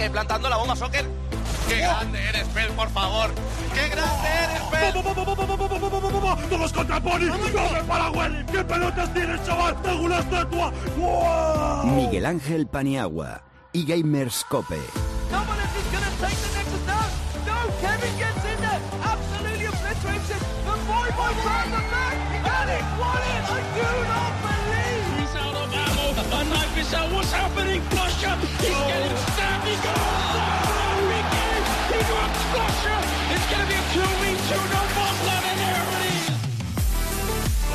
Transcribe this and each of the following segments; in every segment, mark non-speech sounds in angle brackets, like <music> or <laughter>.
que plantando la bomba soccer. ¡Qué grande eres, Pel, por favor! ¡Qué grande eres, Pel! ¡Todos contra Pony! ¡Come para Welly! ¿Qué pelotas tienes, chaval? ¡Tengo una estatua! ¡Wow! Miguel Ángel Paniagua y Gamers Cope. What's happening? He's getting going to be a 2v2, no.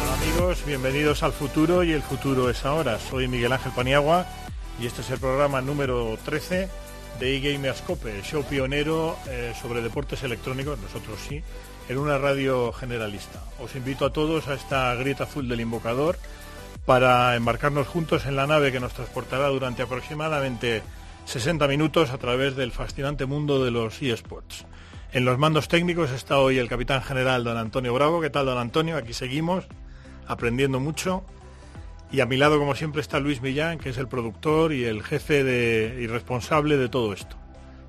Hola amigos, bienvenidos al futuro y el futuro es ahora. Soy Miguel Ángel Paniagua y este es el programa número 13 de eGamerscope, show pionero eh, sobre deportes electrónicos, nosotros sí, en una radio generalista. Os invito a todos a esta grieta azul del invocador para embarcarnos juntos en la nave que nos transportará durante aproximadamente 60 minutos a través del fascinante mundo de los eSports. En los mandos técnicos está hoy el capitán general don Antonio Bravo. ¿Qué tal, don Antonio? Aquí seguimos aprendiendo mucho. Y a mi lado, como siempre, está Luis Millán, que es el productor y el jefe de, y responsable de todo esto.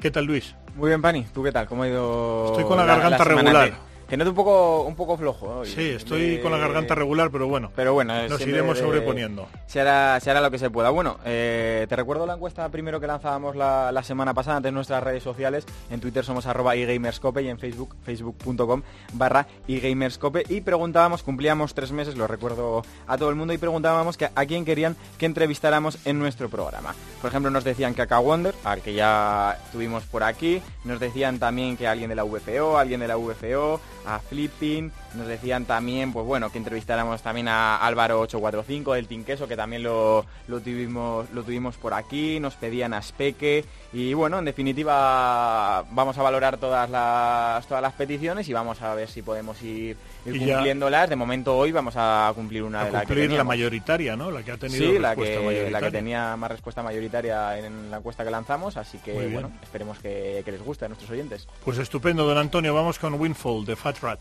¿Qué tal, Luis? Muy bien, Pani. ¿Tú qué tal? ¿Cómo ha ido? Estoy con la, garganta regular. Que noto un poco, un poco flojo. Hoy. Sí, estoy con la garganta regular, pero bueno. Pero bueno, nos iremos sobreponiendo. Se hará, se hará lo que se pueda. Bueno, eh, te recuerdo la encuesta primero que lanzábamos la, la, semana pasada ante nuestras redes sociales. En Twitter somos arroba eGamerscope y en Facebook, facebook.com barra eGamerscope. Y preguntábamos, cumplíamos tres meses, lo recuerdo a todo el mundo, y preguntábamos que, a quién querían que entrevistáramos en nuestro programa. Por ejemplo, nos decían que a Wonder, al que ya tuvimos por aquí. Nos decían también que alguien de la VFO, alguien de la VFO a Flipping, nos decían también, pues bueno, que entrevistáramos también a Álvaro 845 del Tinqueso, que también lo, lo, tuvimos, lo tuvimos por aquí, nos pedían a Speque, y bueno, en definitiva vamos a valorar todas las, todas las peticiones y vamos a ver si podemos ir, ir cumpliéndolas. De momento hoy vamos a cumplir una a de las que la mayoritaria, ¿no? La que ha tenido sí, la que, la que tenía más respuesta mayoritaria en la encuesta que lanzamos, así que bueno, esperemos que, que les guste a nuestros oyentes. Pues estupendo, don Antonio, vamos con Windfall de Fat Rat.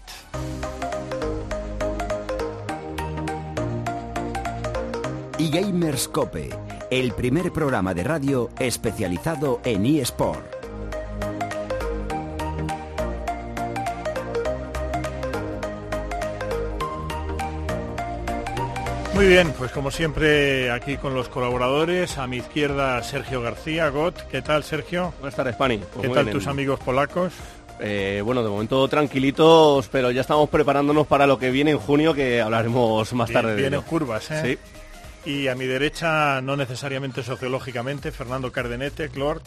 y Gamerscope, el primer programa de radio especializado en eSport. Muy bien, pues como siempre aquí con los colaboradores, a mi izquierda Sergio García, GOT. ¿Qué tal Sergio? Buenas tardes, Pani. Pues ¿Qué tal tus amigos polacos? Eh, bueno, de momento tranquilitos, pero ya estamos preparándonos para lo que viene en junio, que hablaremos más Bien, tarde de Vienen ello. curvas, ¿eh? Sí. Y a mi derecha, no necesariamente sociológicamente, Fernando Cardenete, Clort,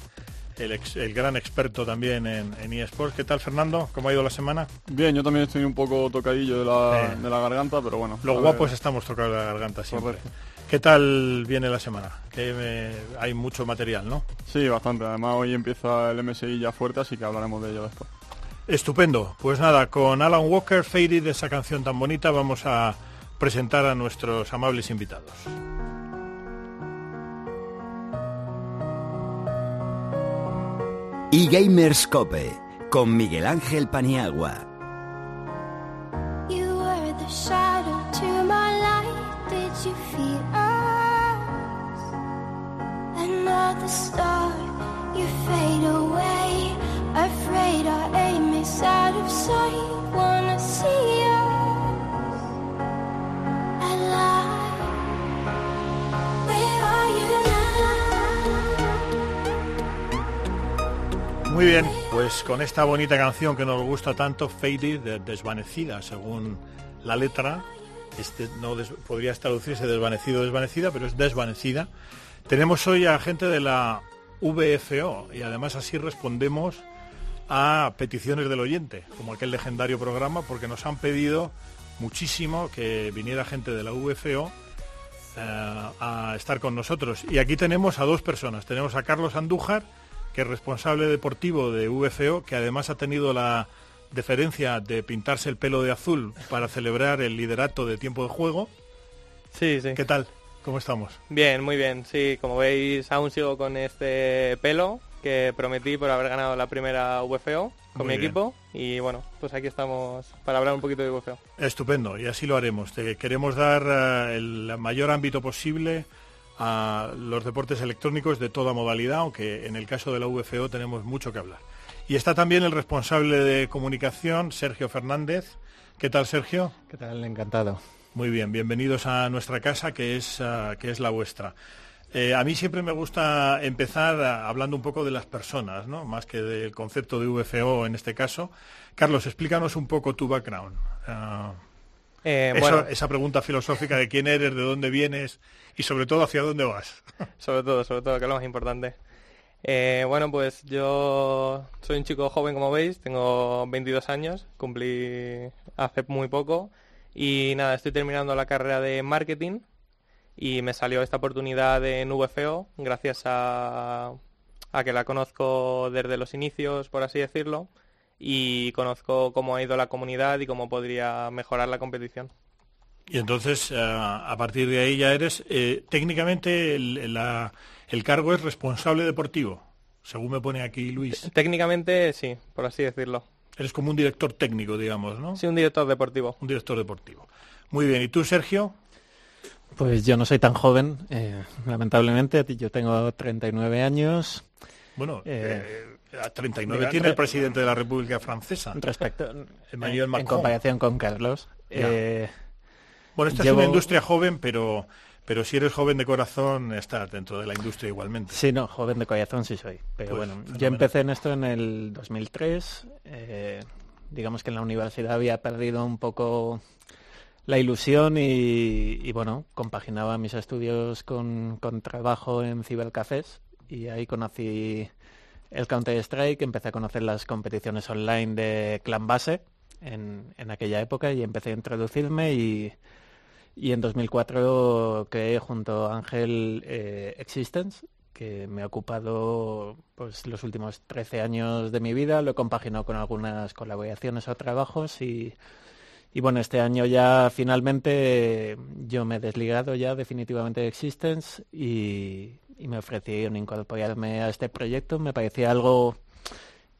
el, ex- el gran experto también en, en eSports. ¿Qué tal, Fernando? ¿Cómo ha ido la semana? Bien, yo también estoy un poco tocadillo de la, Eh. de la garganta, pero bueno. Los guapos estamos tocados la garganta siempre. Correcto. ¿Qué tal viene la semana? Que me- hay mucho material, ¿no? Sí, bastante. Además, hoy empieza el MSI ya fuerte, así que hablaremos de ello después. Estupendo. Pues nada, con Alan Walker, Faded, de esa canción tan bonita, vamos a presentar a nuestros amables invitados. y Gamerscope con Miguel Ángel Paniagua. You were the shadow to my light. Did you feel us? Another star, Muy bien, pues con esta bonita canción que nos gusta tanto, Faded, de- desvanecida, según la letra, este no podría traducirse desvanecido, desvanecida, pero es desvanecida. Tenemos hoy a gente de la VFO y además así respondemos a peticiones del oyente, como aquel legendario programa, porque nos han pedido muchísimo que viniera gente de la VFO eh, a estar con nosotros. Y aquí tenemos a dos personas. Tenemos a Carlos Andújar, que es responsable deportivo de VFO, que además ha tenido la deferencia de pintarse el pelo de azul para celebrar el liderato de tiempo de juego. Sí, sí. ¿Qué tal? ¿Cómo estamos? Bien, muy bien. Sí, como veis, aún sigo con este pelo que prometí por haber ganado la primera VFO con Muy mi bien. equipo. Y bueno, pues aquí estamos para hablar un poquito de VFO. Estupendo, y así lo haremos. Te queremos dar eh, el mayor ámbito posible a los deportes electrónicos de toda modalidad, aunque en el caso de la VFO tenemos mucho que hablar. Y está también el responsable de comunicación, Sergio Fernández. ¿Qué tal, Sergio? ¿Qué tal? Encantado. Muy bien, bienvenidos a nuestra casa, que es, ah, que es la vuestra. Eh, a mí siempre me gusta empezar ah, hablando un poco de las personas, ¿no? más que del concepto de VFO en este caso. Carlos, explícanos un poco tu background. Ah, Eh, eso- bueno, esa pregunta filosófica de quién eres, de dónde vienes y sobre todo hacia dónde vas. <laughs> sobre todo, sobre todo, que es lo más importante. Eh, bueno, pues yo soy un chico joven, como veis, tengo 22 años, cumplí hace muy poco y nada, estoy terminando la carrera de marketing y me salió esta oportunidad en VFO gracias a, a que la conozco desde los inicios, por así decirlo, y conozco cómo ha ido la comunidad y cómo podría mejorar la competición. Y entonces, eh, a partir de ahí ya eres, eh, técnicamente el, la- el cargo es responsable deportivo, según me pone aquí Luis. Técnicamente sí, por así decirlo. Eres como un director técnico, digamos, ¿no? Sí, un director deportivo. Un director deportivo. Muy bien, ¿y tú, Sergio? Pues yo no soy tan joven, eh, lamentablemente. Yo tengo 39 años. Bueno, Eh, eh, a 39 mira, tiene el presidente de la República Francesa. Respecto, Emmanuel en, Macron. comparación con Carlos. Eh, Bueno, esta llevo- es una industria joven, pero, pero si eres joven de corazón, estás dentro de la industria igualmente. Sí, no, joven de corazón sí soy. Pero Pues, bueno, fenomenal. yo empecé en esto en el 2003. eh, digamos que en la universidad había perdido un poco la ilusión y, y, bueno, compaginaba mis estudios con, con trabajo en cibercafés y ahí conocí el Counter-Strike, empecé a conocer las competiciones online de Clan Base en, en aquella época y empecé a introducirme y, y en 2004 creé junto a Ángel eh, Existence, que me ha ocupado pues los últimos 13 años de mi vida, lo he compaginado con algunas colaboraciones o trabajos y, y bueno, este año ya finalmente yo me he desligado ya definitivamente de Existence y, y me ofrecieron incorporarme a este proyecto. Me parecía algo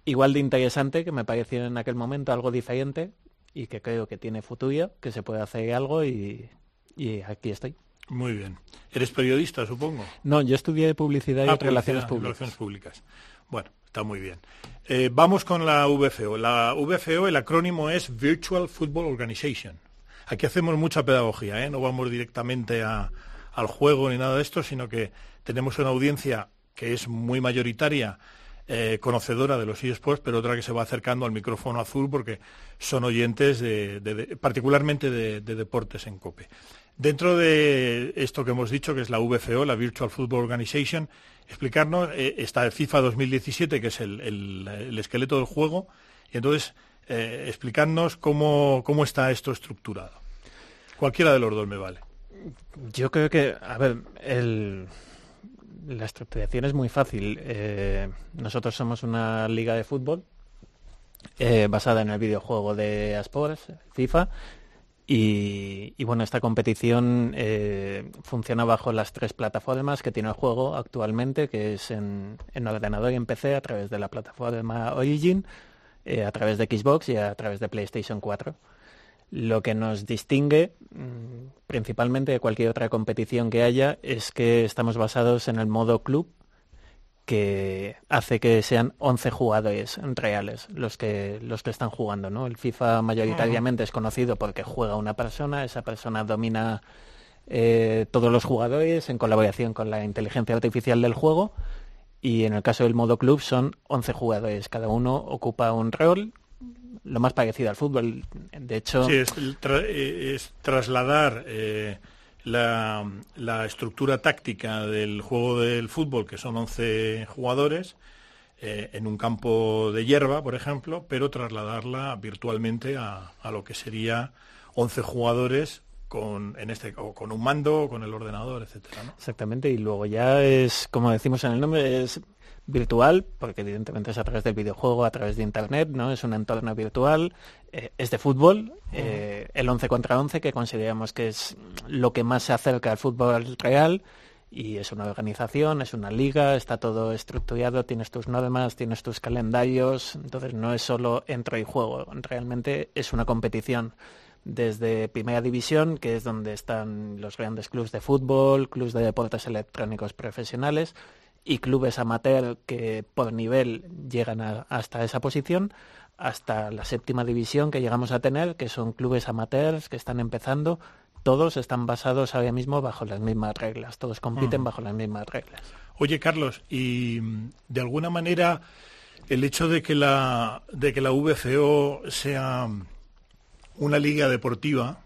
igual de interesante, que me pareció en aquel momento algo diferente y que creo que tiene futuro, que se puede hacer algo y, y aquí estoy. Muy bien. Eres periodista, supongo. No, yo estudié publicidad y Ah, relaciones publicidad, públicas. relaciones públicas. Bueno, está muy bien. Eh, vamos con la VFO. La VFO, el acrónimo es Virtual Football Organization. Aquí hacemos mucha pedagogía, ¿eh? no vamos directamente a- al juego ni nada de esto, sino que tenemos una audiencia que es muy mayoritaria, eh, conocedora de los eSports, pero otra que se va acercando al micrófono azul porque son oyentes de, particularmente de, de deportes en COPE. Dentro de esto que hemos dicho, que es la VFO, la Virtual Football Organization, explicarnos, eh, está el FIFA 2017, que es el esqueleto del juego, y entonces eh, explicarnos cómo, cómo está esto estructurado. Cualquiera de los dos me vale. Yo creo que, a ver, el- la estructuración es muy fácil. Eh, nosotros somos una liga de fútbol eh, basada en el videojuego de Asports, FIFA, y, bueno, esta competición eh, funciona bajo las tres plataformas que tiene el juego actualmente, que es en, en ordenador y en PC a través de la plataforma Origin, a través de Xbox y a través de PlayStation 4. Lo que nos distingue mm, principalmente de cualquier otra competición que haya es que estamos basados en el modo club que hace que sean 11 jugadores reales los que los que están jugando, ¿no? El FIFA mayoritariamente es conocido porque juega una persona, esa persona domina eh, todos los jugadores en colaboración con la inteligencia artificial del juego y en el caso del modo club son 11 jugadores, cada uno ocupa un rol lo más parecido al fútbol. De hecho, Sí, es, tra- eh, es trasladar eh, la, la estructura táctica del juego del fútbol, que son 11 jugadores, eh, en un campo de hierba, por ejemplo, pero trasladarla virtualmente a, a lo que sería 11 jugadores con, en este, o con un mando, o con el ordenador, etcétera, ¿no? Exactamente, y luego ya es, como decimos en el nombre, es virtual, porque evidentemente es a través del videojuego, a través de internet, ¿no? Es un entorno virtual, eh, es de fútbol, eh, el 11 contra 11, que consideramos que es lo que más se acerca al fútbol real, y es una organización, es una liga, está todo estructurado, tienes tus normas, tienes tus calendarios, entonces no es solo entro y juego, realmente es una competición desde Primera División, que es donde están los grandes clubes de fútbol, clubes de deportes electrónicos profesionales y clubes amateur que por nivel llegan a- hasta esa posición, hasta la séptima división que llegamos a tener, que son clubes amateurs que están empezando. Todos están basados ahora mismo bajo las mismas reglas, todos compiten Ujú. bajo las mismas reglas. Oye, Carlos, y mm, de alguna manera el hecho de que la de que la VFO sea mm, una liga deportiva,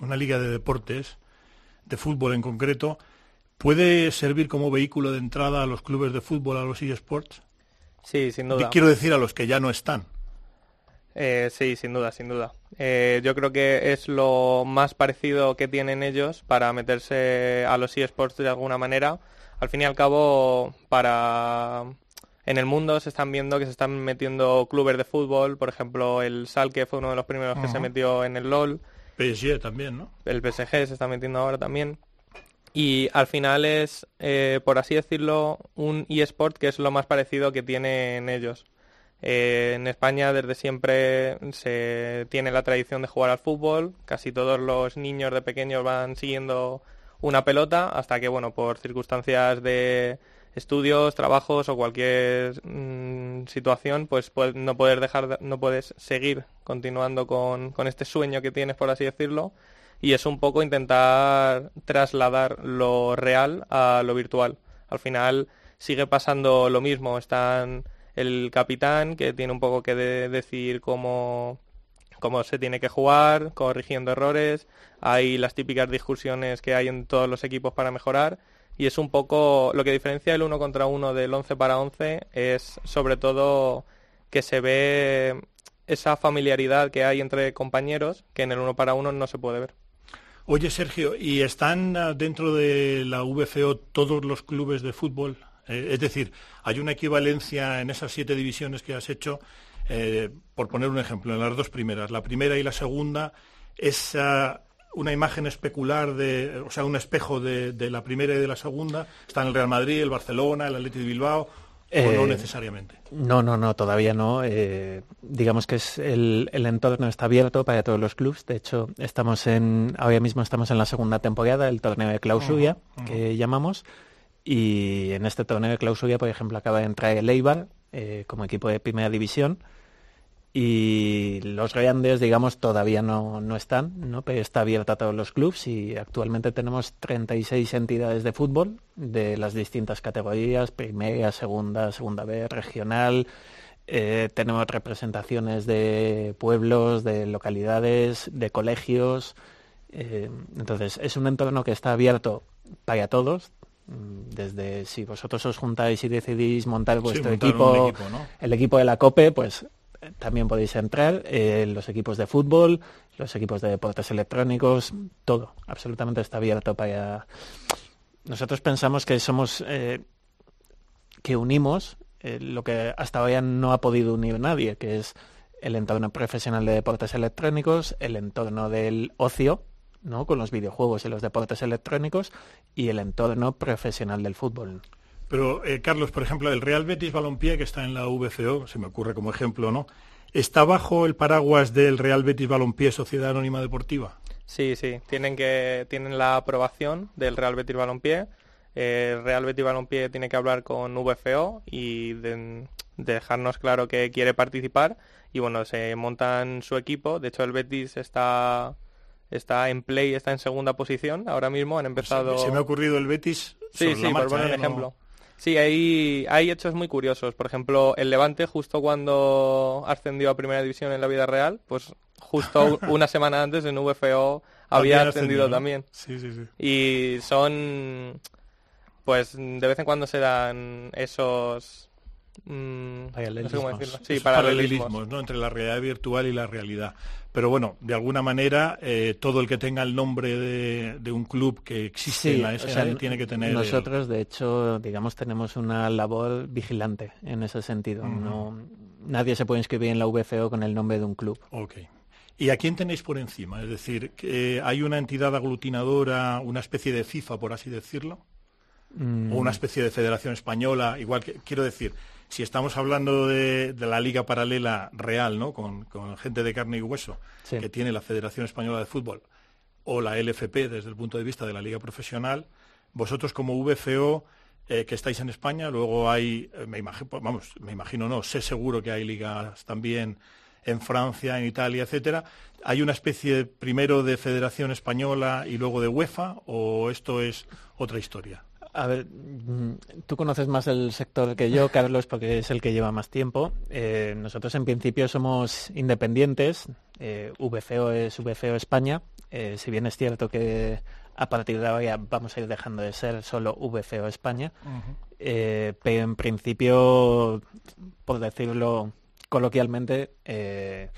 una liga de deportes, de fútbol en concreto, puede servir como vehículo de entrada a los clubes de fútbol, a los eSports. Sí, sin duda. Quiero decir a los que ya no están. Eh, sí, sin duda, sin duda. Eh, yo creo que es lo más parecido que tienen ellos para meterse a los eSports de alguna manera. Al fin y al cabo, para en el mundo se están viendo que se están metiendo clubes de fútbol, por ejemplo, el Salke fue uno de los primeros que se metió en el LOL. PSG también, ¿no? el PSG se está metiendo ahora también. Y al final es, eh, por así decirlo, un eSport que es lo más parecido que tienen ellos. Eh, en España desde siempre se tiene la tradición de jugar al fútbol. Casi todos los niños de pequeños van siguiendo una pelota hasta que, bueno, por circunstancias de estudios, trabajos o cualquier mm, situación, pues pue- no puedes dejar, de- no puedes seguir continuando con, con este sueño que tienes, por así decirlo. Y es un poco intentar trasladar lo real a lo virtual. Al final sigue pasando lo mismo. Están el capitán que tiene un poco que de- decir cómo, cómo se tiene que jugar, corrigiendo errores. Hay las típicas discusiones que hay en todos los equipos para mejorar. Y es un poco lo que diferencia el uno contra uno del 11 para 11 es sobre todo que se ve esa familiaridad que hay entre compañeros que en el uno para uno no se puede ver. Oye, Sergio, ¿y están ah, dentro de la VFO todos los clubes de fútbol? Eh, es decir, ¿hay una equivalencia en esas siete divisiones que has hecho? Eh, por poner un ejemplo, en las dos primeras, la primera y la segunda, ¿es una imagen especular, de, o sea, un espejo de, la primera y de la segunda? ¿Están el Real Madrid, el Barcelona, el Athletic de Bilbao? ¿O no Eh, necesariamente? No, no, no, todavía no. Eh, digamos que es el, el entorno está abierto para todos los clubes. De hecho, estamos en, ahora mismo estamos en la segunda temporada, el torneo de clausura, que llamamos. Y en este torneo de clausura, por ejemplo, acaba de entrar el Eibar eh, como equipo de primera división. Y los grandes, digamos, todavía no, no están, ¿no? pero está abierta a todos los clubes y actualmente tenemos 36 entidades de fútbol de las distintas categorías, primera, segunda, segunda B, regional. Eh, tenemos representaciones de pueblos, de localidades, de colegios. Eh, entonces, es un entorno que está abierto para todos, mm, desde si vosotros os juntáis y decidís montar vuestro montar equipo, equipo, ¿no? el equipo de la COPE, pues también podéis entrar, eh, los equipos de fútbol, los equipos de deportes electrónicos, todo, absolutamente está abierto para... Nosotros pensamos que somos, eh, que unimos eh, lo que hasta ahora no ha podido unir nadie, que es el entorno profesional de deportes electrónicos, el entorno del ocio, ¿no? con los videojuegos y los deportes electrónicos, y el entorno profesional del fútbol. Pero, eh, Carlos, por ejemplo, el Real Betis Balompié, que está en la VFO, se me ocurre como ejemplo, ¿no? ¿Está bajo el paraguas del Real Betis Balompié Sociedad Anónima Deportiva? Sí, sí, tienen que tienen la aprobación del Real Betis Balompié. El Real Betis Balompié tiene que hablar con VFO y de- dejarnos claro que quiere participar y bueno, se montan su equipo. De hecho, el Betis está está en play, está en segunda posición ahora mismo. Han empezado. Se me ha ocurrido el Betis Sí, sí, la por poner un ¿eh? No- ejemplo. Sí, hay, hay hechos muy curiosos. Por ejemplo, el Levante, justo cuando ascendió a Primera División en la vida real, pues justo <laughs> una semana antes en VFO había También ascendido también. Sí, sí, sí. Y son, pues de vez en cuando se dan esos... mm, no sé cómo decirlo. Sí, paralelismos. paralelismos, ¿no? entre la realidad virtual y la realidad. Pero bueno, de alguna manera, eh, todo el que tenga el nombre de, de un club que existe en la o sea, tiene que tener... el- Nosotros, de hecho, digamos, tenemos una labor vigilante en ese sentido. No, nadie se puede inscribir en la VFO con el nombre de un club. Ok. ¿Y a quién tenéis por encima? Es decir, que ¿hay una entidad aglutinadora, una especie de FIFA, por así decirlo? Mm. o una especie de federación española, igual que, quiero decir, si estamos hablando de, de la liga paralela real, ¿no? Con, con gente de carne y hueso, Sí. que tiene la Federación Española de Fútbol, o la LFP desde el punto de vista de la liga profesional, vosotros como VFO eh, que estáis en España, luego hay, eh, me imagino, vamos, me imagino no, sé seguro que hay ligas también en Francia, en Italia, etcétera. ¿Hay una especie primero de Federación Española y luego de UEFA o esto es otra historia? A ver, mm, tú conoces más el sector que yo, Carlos, porque es el que lleva más tiempo. Eh, nosotros en principio somos independientes. Eh, VFO es VFO España. Eh, si bien es cierto que a partir de ahora vamos a ir dejando de ser solo VFO España, eh, pero en principio, por decirlo coloquialmente, eh,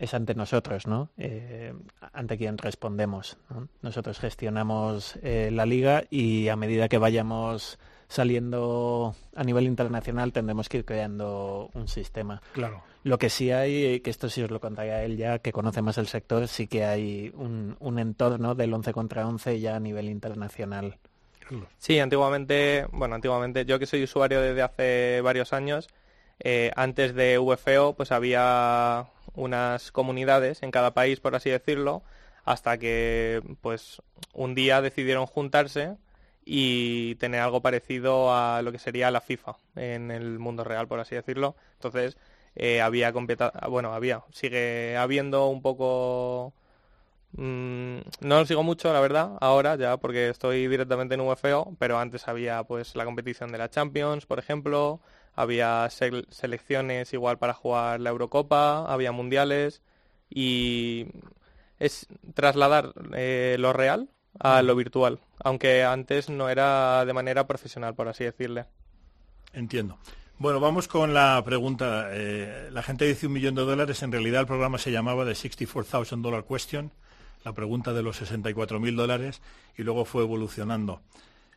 es ante nosotros, ¿no? Eh, ante quien respondemos. ¿no? Nosotros gestionamos eh, la liga y a medida que vayamos saliendo a nivel internacional tendremos que ir creando un sistema. Claro. Lo que sí hay, que esto sí os lo contaría él ya, que conoce más el sector, sí que hay un, un entorno del 11 contra 11 ya a nivel internacional. Sí, antiguamente, bueno, antiguamente, yo que soy usuario desde hace varios años, eh, antes de VFO, pues había unas comunidades en cada país, por así decirlo, hasta que, pues, un día decidieron juntarse y tener algo parecido a lo que sería la FIFA en el mundo real, por así decirlo. Entonces, eh, había bueno, había, sigue habiendo un poco Mm, no lo sigo mucho, la verdad, ahora ya porque estoy directamente en VFO, pero antes había pues la competición de la Champions, por ejemplo, había sel- selecciones igual para jugar la Eurocopa, había mundiales y es trasladar eh, lo real a lo virtual, aunque antes no era de manera profesional, por así decirle. Entiendo. Bueno, vamos con la pregunta. Eh, la gente dice un millón de dólares. En realidad el programa se llamaba The $64,000 Dollar Question, la pregunta de los 64.000 dólares, y luego fue evolucionando.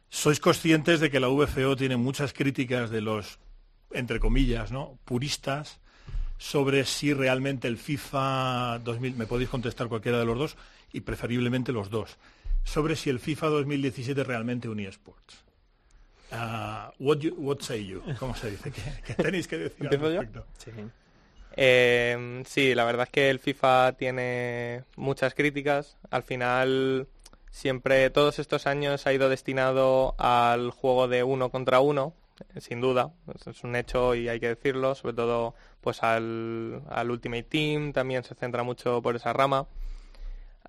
¿Sois conscientes de que la VFO tiene muchas críticas de los, entre comillas, ¿no? puristas sobre si realmente el FIFA 2000, me podéis contestar cualquiera de los dos, y preferiblemente los dos, sobre si el FIFA 2017 es realmente un eSports? Ah, what, you- what say you? ¿Cómo se dice? ¿Qué, qué tenéis que decir. Eh, sí, la verdad es que el FIFA tiene muchas críticas. Al final, siempre, todos estos años ha ido destinado al juego de uno contra uno, sin duda. Es un hecho y hay que decirlo. Sobre todo, pues al, Ultimate Team también se centra mucho por esa rama.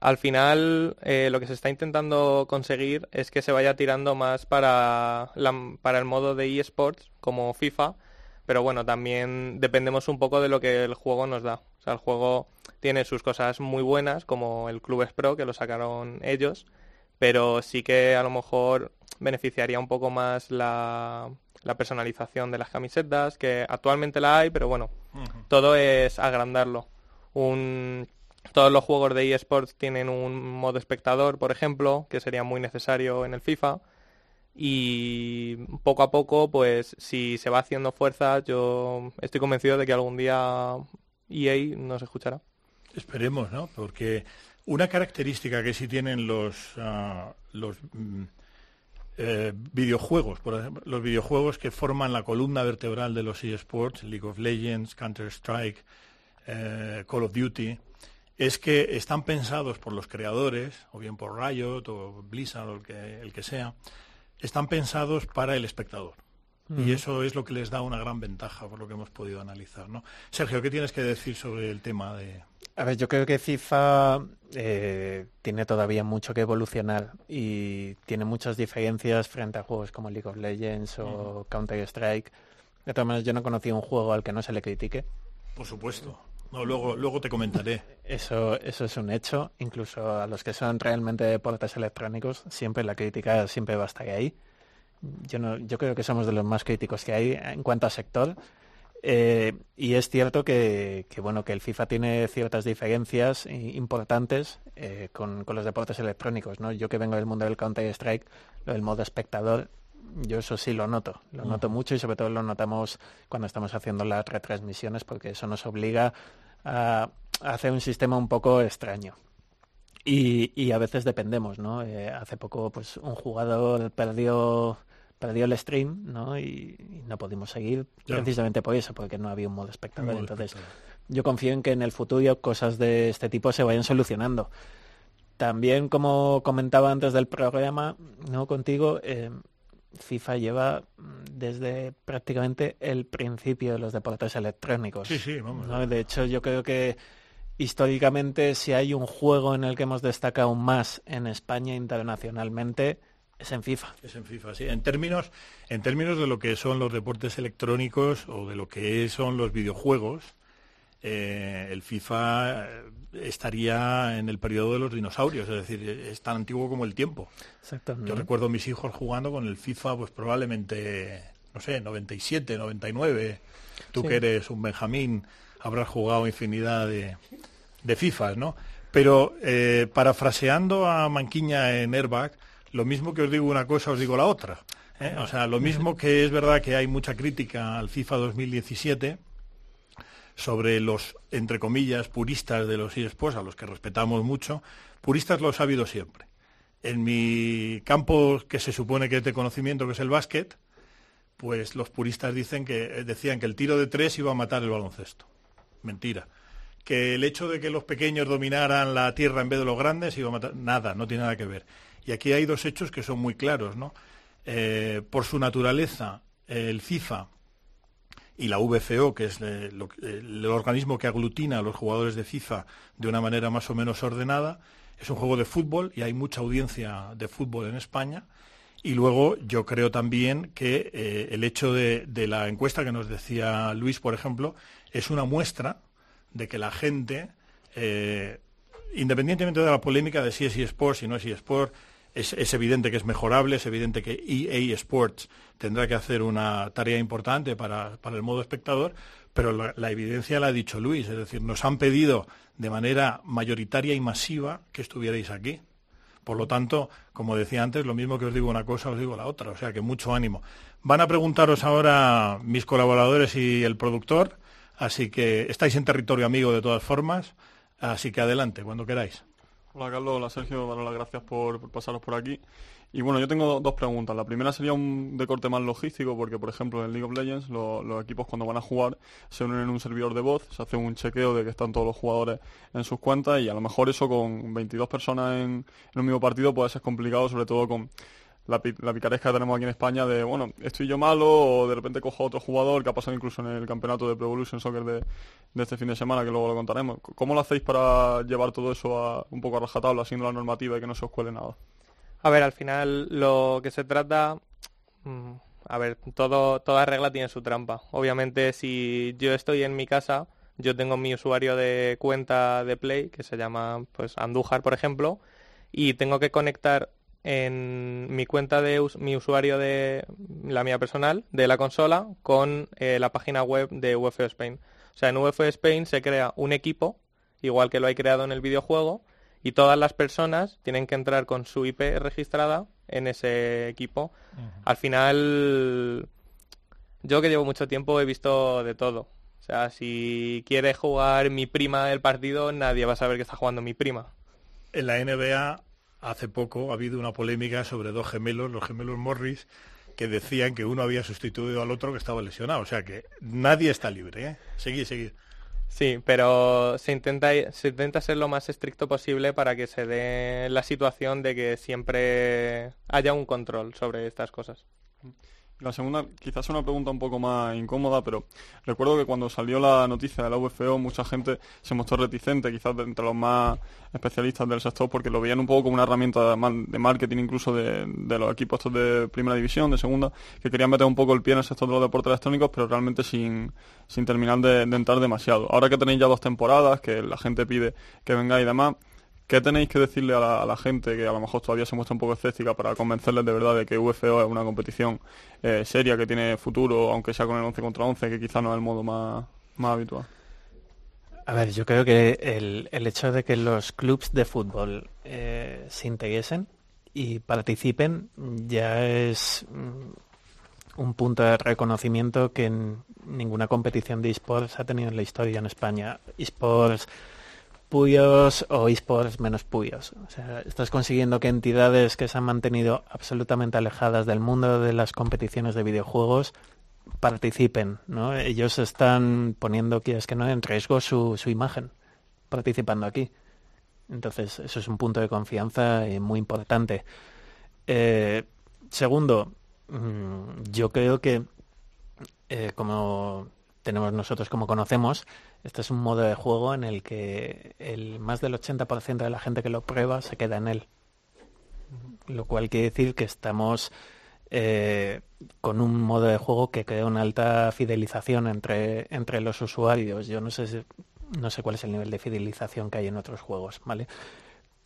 Al final, eh, lo que se está intentando conseguir es que se vaya tirando más para, para el modo de eSports, como FIFA, pero bueno, también dependemos un poco de lo que el juego nos da. O sea, el juego tiene sus cosas muy buenas, como el Clubes Pro, que lo sacaron ellos, pero sí que a lo mejor beneficiaría un poco más la, la personalización de las camisetas, que actualmente la hay, pero bueno, todo es agrandarlo. Un, todos los juegos de eSports tienen un modo espectador, por ejemplo, que sería muy necesario en el FIFA. Y poco a poco, pues si se va haciendo fuerza, yo estoy convencido de que algún día EA nos escuchará. Esperemos, ¿no? Porque una característica que sí tienen los, ah, los mm, eh, videojuegos, por ejemplo, los videojuegos que forman la columna vertebral de los eSports, League of Legends, Counter-Strike, eh, Call of Duty, es que están pensados por los creadores, o bien por Riot o Blizzard o el que, el que sea, están pensados para el espectador. Y eso es lo que les da una gran ventaja, por lo que hemos podido analizar. ¿no? Sergio, ¿qué tienes que decir sobre el tema de, A ver, yo creo que FIFA eh, tiene todavía mucho que evolucionar y tiene muchas diferencias frente a juegos como League of Legends o Counter-Strike. De todas maneras, yo no conocí un juego al que no se le critique. Por supuesto. No, luego, luego te comentaré. Eso, eso es un hecho. Incluso a los que son realmente deportes electrónicos, siempre la crítica siempre va a estar ahí. Yo, no, yo creo que somos de los más críticos que hay en cuanto a sector. Eh, y es cierto que, que, bueno, que el FIFA tiene ciertas diferencias importantes eh, con, con los deportes electrónicos. ¿no? Yo que vengo del mundo del Counter-Strike, lo del modo espectador, yo eso sí lo noto. Lo noto Ujú. mucho y sobre todo lo notamos cuando estamos haciendo las retransmisiones porque eso nos obliga a, a hacer un sistema un poco extraño. y, y a veces dependemos, ¿no? Eh, hace poco pues un jugador perdió perdió el stream, ¿no? Y, y no pudimos seguir Claro. precisamente por eso, porque no había un modo espectador. modo Entonces, espectador. yo confío en que en el futuro cosas de este tipo se vayan solucionando. También, como comentaba antes del programa, ¿no? Contigo, eh, FIFA lleva desde prácticamente el principio de los deportes electrónicos. Sí, sí, vamos. ¿no? De hecho, yo creo que históricamente, si hay un juego en el que hemos destacado más en España internacionalmente, es en FIFA. Es en FIFA, sí. En términos, en términos de lo que son los deportes electrónicos o de lo que son los videojuegos, eh, el FIFA eh, estaría en el periodo de los dinosaurios, es decir, es tan antiguo como el tiempo. Exacto. Yo recuerdo a mis hijos jugando con el FIFA, pues probablemente, no sé, 97, 99. Tú Sí. que eres un Benjamín, habrás jugado infinidad de, de FIFAs, ¿no? Pero eh, parafraseando a Manquiña en Airbag, lo mismo que os digo una cosa, os digo la otra. ¿eh? O sea, lo mismo que es verdad que hay mucha crítica al FIFA 2017 sobre los, entre comillas, puristas de los eSports, a los que respetamos mucho, puristas los ha habido siempre. En mi campo que se supone que es de conocimiento, que es el básquet, pues los puristas dicen que eh, decían que el tiro de tres iba a matar el baloncesto. Mentira. Que el hecho de que los pequeños dominaran la tierra en vez de los grandes iba a matar. Nada, no tiene nada que ver. Y aquí hay dos hechos que son muy claros, ¿no? Eh, por su naturaleza, el FIFA y la VFO, que es eh, el organismo que aglutina a los jugadores de FIFA de una manera más o menos ordenada, es un juego de fútbol y hay mucha audiencia de fútbol en España. Y luego yo creo también que eh, el hecho de, la encuesta que nos decía Luis, por ejemplo, es una muestra de que la gente, independientemente de la polémica de si es eSport, si no es eSport, es, evidente que es mejorable, es evidente que EA Sports tendrá que hacer una tarea importante para, para el modo espectador, pero la, la evidencia la ha dicho Luis, es decir, nos han pedido de manera mayoritaria y masiva que estuvierais aquí. Por lo tanto, como decía antes, lo mismo que os digo una cosa, os digo la otra. O sea que mucho ánimo. Van a preguntaros ahora mis colaboradores y el productor, así que estáis en territorio amigo de todas formas, así que adelante, cuando queráis. Hola Carlos, hola Sergio, daros las gracias por, pasaros por aquí. Y bueno, yo tengo do- dos preguntas. La primera sería un de corte más logístico, porque por ejemplo en League of Legends lo- los equipos cuando van a jugar se unen en un servidor de voz, se hace un chequeo de que están todos los jugadores en sus cuentas y a lo mejor eso con 22 personas en un mismo partido puede ser complicado, sobre todo con la, la picaresca que tenemos aquí en España de, bueno, estoy yo malo o de repente cojo a otro jugador que ha pasado incluso en el campeonato de Pro Evolution Soccer de, este fin de semana, que luego lo contaremos. ¿Cómo lo hacéis para llevar todo eso a, un poco a rajatabla, haciendo la normativa y que no se os cuele nada? A ver, al final lo que se trata, mm, a ver, todo, toda regla tiene su trampa. Obviamente, si yo estoy en mi casa, yo tengo mi usuario de cuenta de Play, que se llama pues Andújar, por ejemplo, y tengo que conectar en mi cuenta de us- mi usuario de la mía personal de la consola con eh, la página web de UFO Spain. O sea, en UFO Spain se crea un equipo, igual que lo hay creado en el videojuego, y todas las personas tienen que entrar con su IP registrada en ese equipo. Al final, yo que llevo mucho tiempo he visto de todo. O sea, si quiere jugar mi prima el partido, nadie va a saber que está jugando mi prima. En la NBA hace poco ha habido una polémica sobre dos gemelos, los gemelos Morris, que decían que uno había sustituido al otro que estaba lesionado. O sea que nadie está libre. ¿eh? Seguid, seguid. Sí, pero se intenta, se intenta ser lo más estricto posible para que se dé la situación de que siempre haya un control sobre estas cosas. La segunda, quizás una pregunta un poco más incómoda, pero recuerdo que cuando salió la noticia de la UFO, mucha gente se mostró reticente, quizás entre los más especialistas del sector, porque lo veían un poco como una herramienta de mar- de marketing incluso de, de los equipos estos de primera división, de segunda, que querían meter un poco el pie en el sector de los deportes electrónicos, pero realmente sin, sin terminar de entrar demasiado. Ahora que tenéis ya dos temporadas, que la gente pide que vengáis y demás, ¿Qué tenéis que decirle a la, gente que a lo mejor todavía se muestra un poco escéptica para convencerles de verdad de que UFO es una competición eh, seria, que tiene futuro, aunque sea con el 11 contra 11, que quizás no es el modo más, más habitual? A ver, yo creo que el, el hecho de que los clubes de fútbol eh, se integren y participen ya es mm, un punto de reconocimiento que ninguna competición de esports ha tenido en la historia en España. Esports puyos o esports menos puyos. O sea, estás consiguiendo que entidades que se han mantenido absolutamente alejadas del mundo de las competiciones de videojuegos participen, ¿no? Ellos están poniendo, quieres que no, en riesgo su, su imagen participando aquí. Entonces, eso es un punto de confianza eh, muy importante. Eh, segundo, mm, yo creo que eh, como tenemos nosotros, como conocemos, este es un modo de juego en el que el más del 80% de la gente que lo prueba se queda en él. Lo cual quiere decir que estamos eh, con un modo de juego que crea una alta fidelización entre, entre los usuarios. Yo no sé si- no sé cuál es el nivel de fidelización que hay en otros juegos, ¿vale?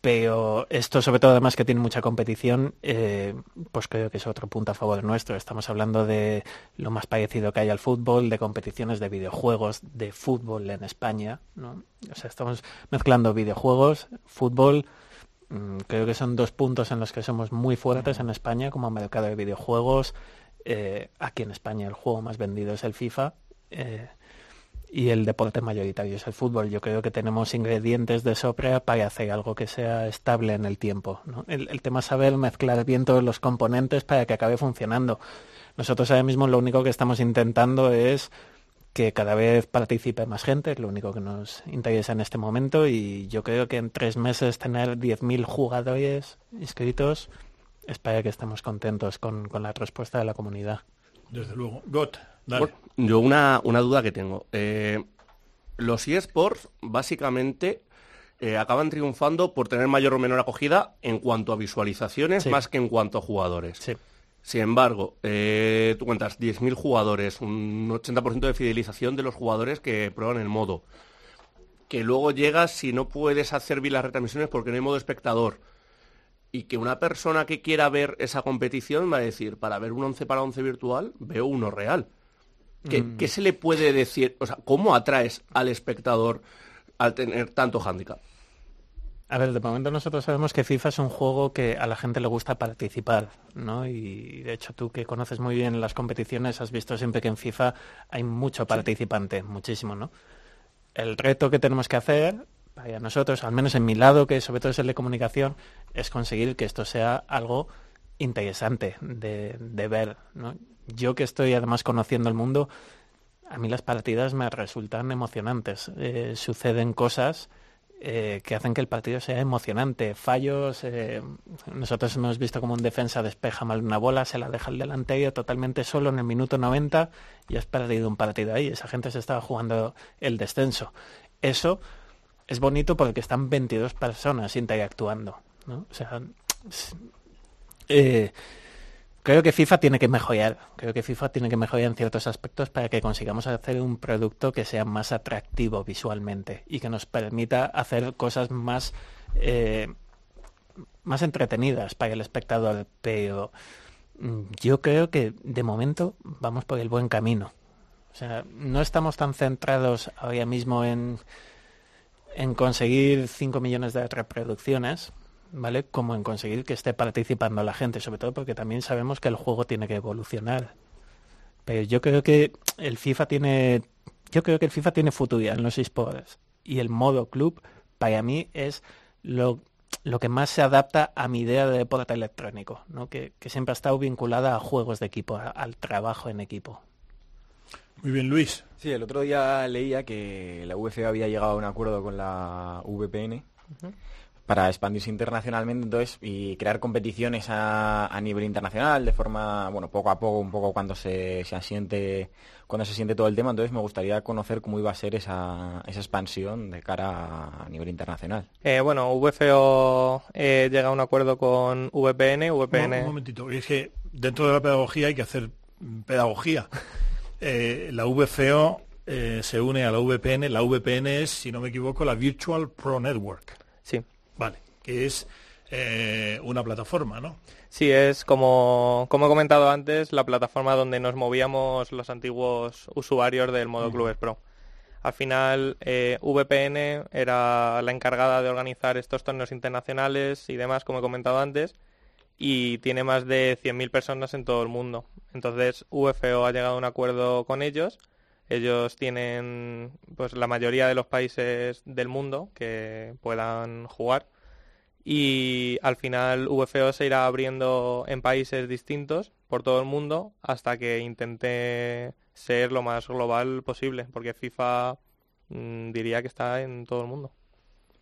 Pero esto, sobre todo, además que tiene mucha competición, eh, pues creo que es otro punto a favor nuestro. Estamos hablando de lo más parecido que hay al fútbol, de competiciones de videojuegos, de fútbol en España, ¿no? O sea, estamos mezclando videojuegos, fútbol. mm, Creo que son dos puntos en los que somos muy fuertes en España como mercado de videojuegos. Eh, aquí en España el juego más vendido es el FIFA. eh, y el deporte mayoritario es el fútbol. Yo creo que tenemos ingredientes de sobra para hacer algo que sea estable en el tiempo. El, tema es saber mezclar bien todos los componentes para que acabe funcionando. Nosotros ahora mismo lo único que estamos intentando es que cada vez participe más gente, es lo único que nos interesa en este momento y yo creo que en tres meses tener 10.000 jugadores inscritos es para que estemos contentos con, con la respuesta de la comunidad. Desde luego. Got. Bueno, yo una, una duda que tengo. Eh, los eSports básicamente eh, acaban triunfando por tener mayor o menor acogida en cuanto a visualizaciones Sí. más que en cuanto a jugadores. Sí. Sin embargo, eh, tú cuentas 10.000 jugadores, un 80% de fidelización de los jugadores que prueban el modo. Que luego llegas si no puedes hacer bien las retransmisiones porque no hay modo espectador. Y que una persona que quiera ver esa competición va a decir, para ver un 11 para 11 virtual, veo uno real. ¿Qué, Mm. qué se le puede decir? O sea, ¿cómo atraes al espectador al tener tanto hándicap? A ver, de momento nosotros sabemos que FIFA es un juego que a la gente le gusta participar, ¿no? Y de hecho tú que conoces muy bien las competiciones has visto siempre que en FIFA hay mucho participante, muchísimo, ¿no? El reto que tenemos que hacer para nosotros, al menos en mi lado, que sobre todo es el de comunicación, es conseguir que esto sea algo interesante de, de ver, ¿no? Yo que estoy además conociendo el mundo, a mí las partidas me resultan emocionantes. Eh, suceden cosas eh, que hacen que el partido sea emocionante. Fallos, eh, nosotros hemos visto como un defensa despeja mal una bola, se la deja el delantero totalmente solo en el minuto 90 y has perdido un partido ahí. Esa gente se estaba jugando el descenso. Eso es bonito porque están 22 personas interactuando. ¿no? O sea, eh, creo que FIFA tiene que mejorar. Creo que FIFA tiene que mejorar en ciertos aspectos para que consigamos hacer un producto que sea más atractivo visualmente y que nos permita hacer cosas más eh, más entretenidas para el espectador. Pero mm, yo creo que de momento vamos por el buen camino. O sea, no estamos tan centrados ahora mismo en en conseguir 5 millones de reproducciones, ¿vale? Como en conseguir que esté participando la gente, sobre todo porque también sabemos que el juego tiene que evolucionar. Pero yo creo que el FIFA tiene yo creo que el FIFA tiene futuro en los esports y el modo club para mí es lo, lo que más se adapta a mi idea de deporte electrónico, ¿no? que, que siempre ha estado vinculada a juegos de equipo, a- al trabajo en equipo. Muy bien, Luis. Sí, el otro día leía que la UFC había llegado a un acuerdo con la VPN para expandirse internacionalmente entonces y crear competiciones a, a nivel internacional de forma, bueno, poco a poco, un poco cuando se, se asiente cuando se siente todo el tema. Entonces me gustaría conocer cómo iba a ser esa, esa expansión de cara a, a nivel internacional. Eh, bueno, VFO eh, llega a un acuerdo con VPN. Un, VPN. un momentito, es que dentro de la pedagogía hay que hacer pedagogía. <laughs> Eh, la VCO eh, se une a la VPN. La VPN es, si no me equivoco, la Virtual Pro Network. Es eh, una plataforma, ¿no? Sí, es como, como he comentado antes, la plataforma donde nos movíamos los antiguos usuarios del modo Clubes Pro. Al final, eh, VPN era la encargada de organizar estos torneos internacionales y demás, como he comentado antes, y tiene más de 100.000 personas en todo el mundo. Entonces, VFO ha llegado a un acuerdo con ellos Ellos tienen pues la mayoría de los países del mundo que puedan jugar y al final VFO se irá abriendo en países distintos por todo el mundo hasta que intente ser lo más global posible, porque FIFA mm, diría que está en todo el mundo.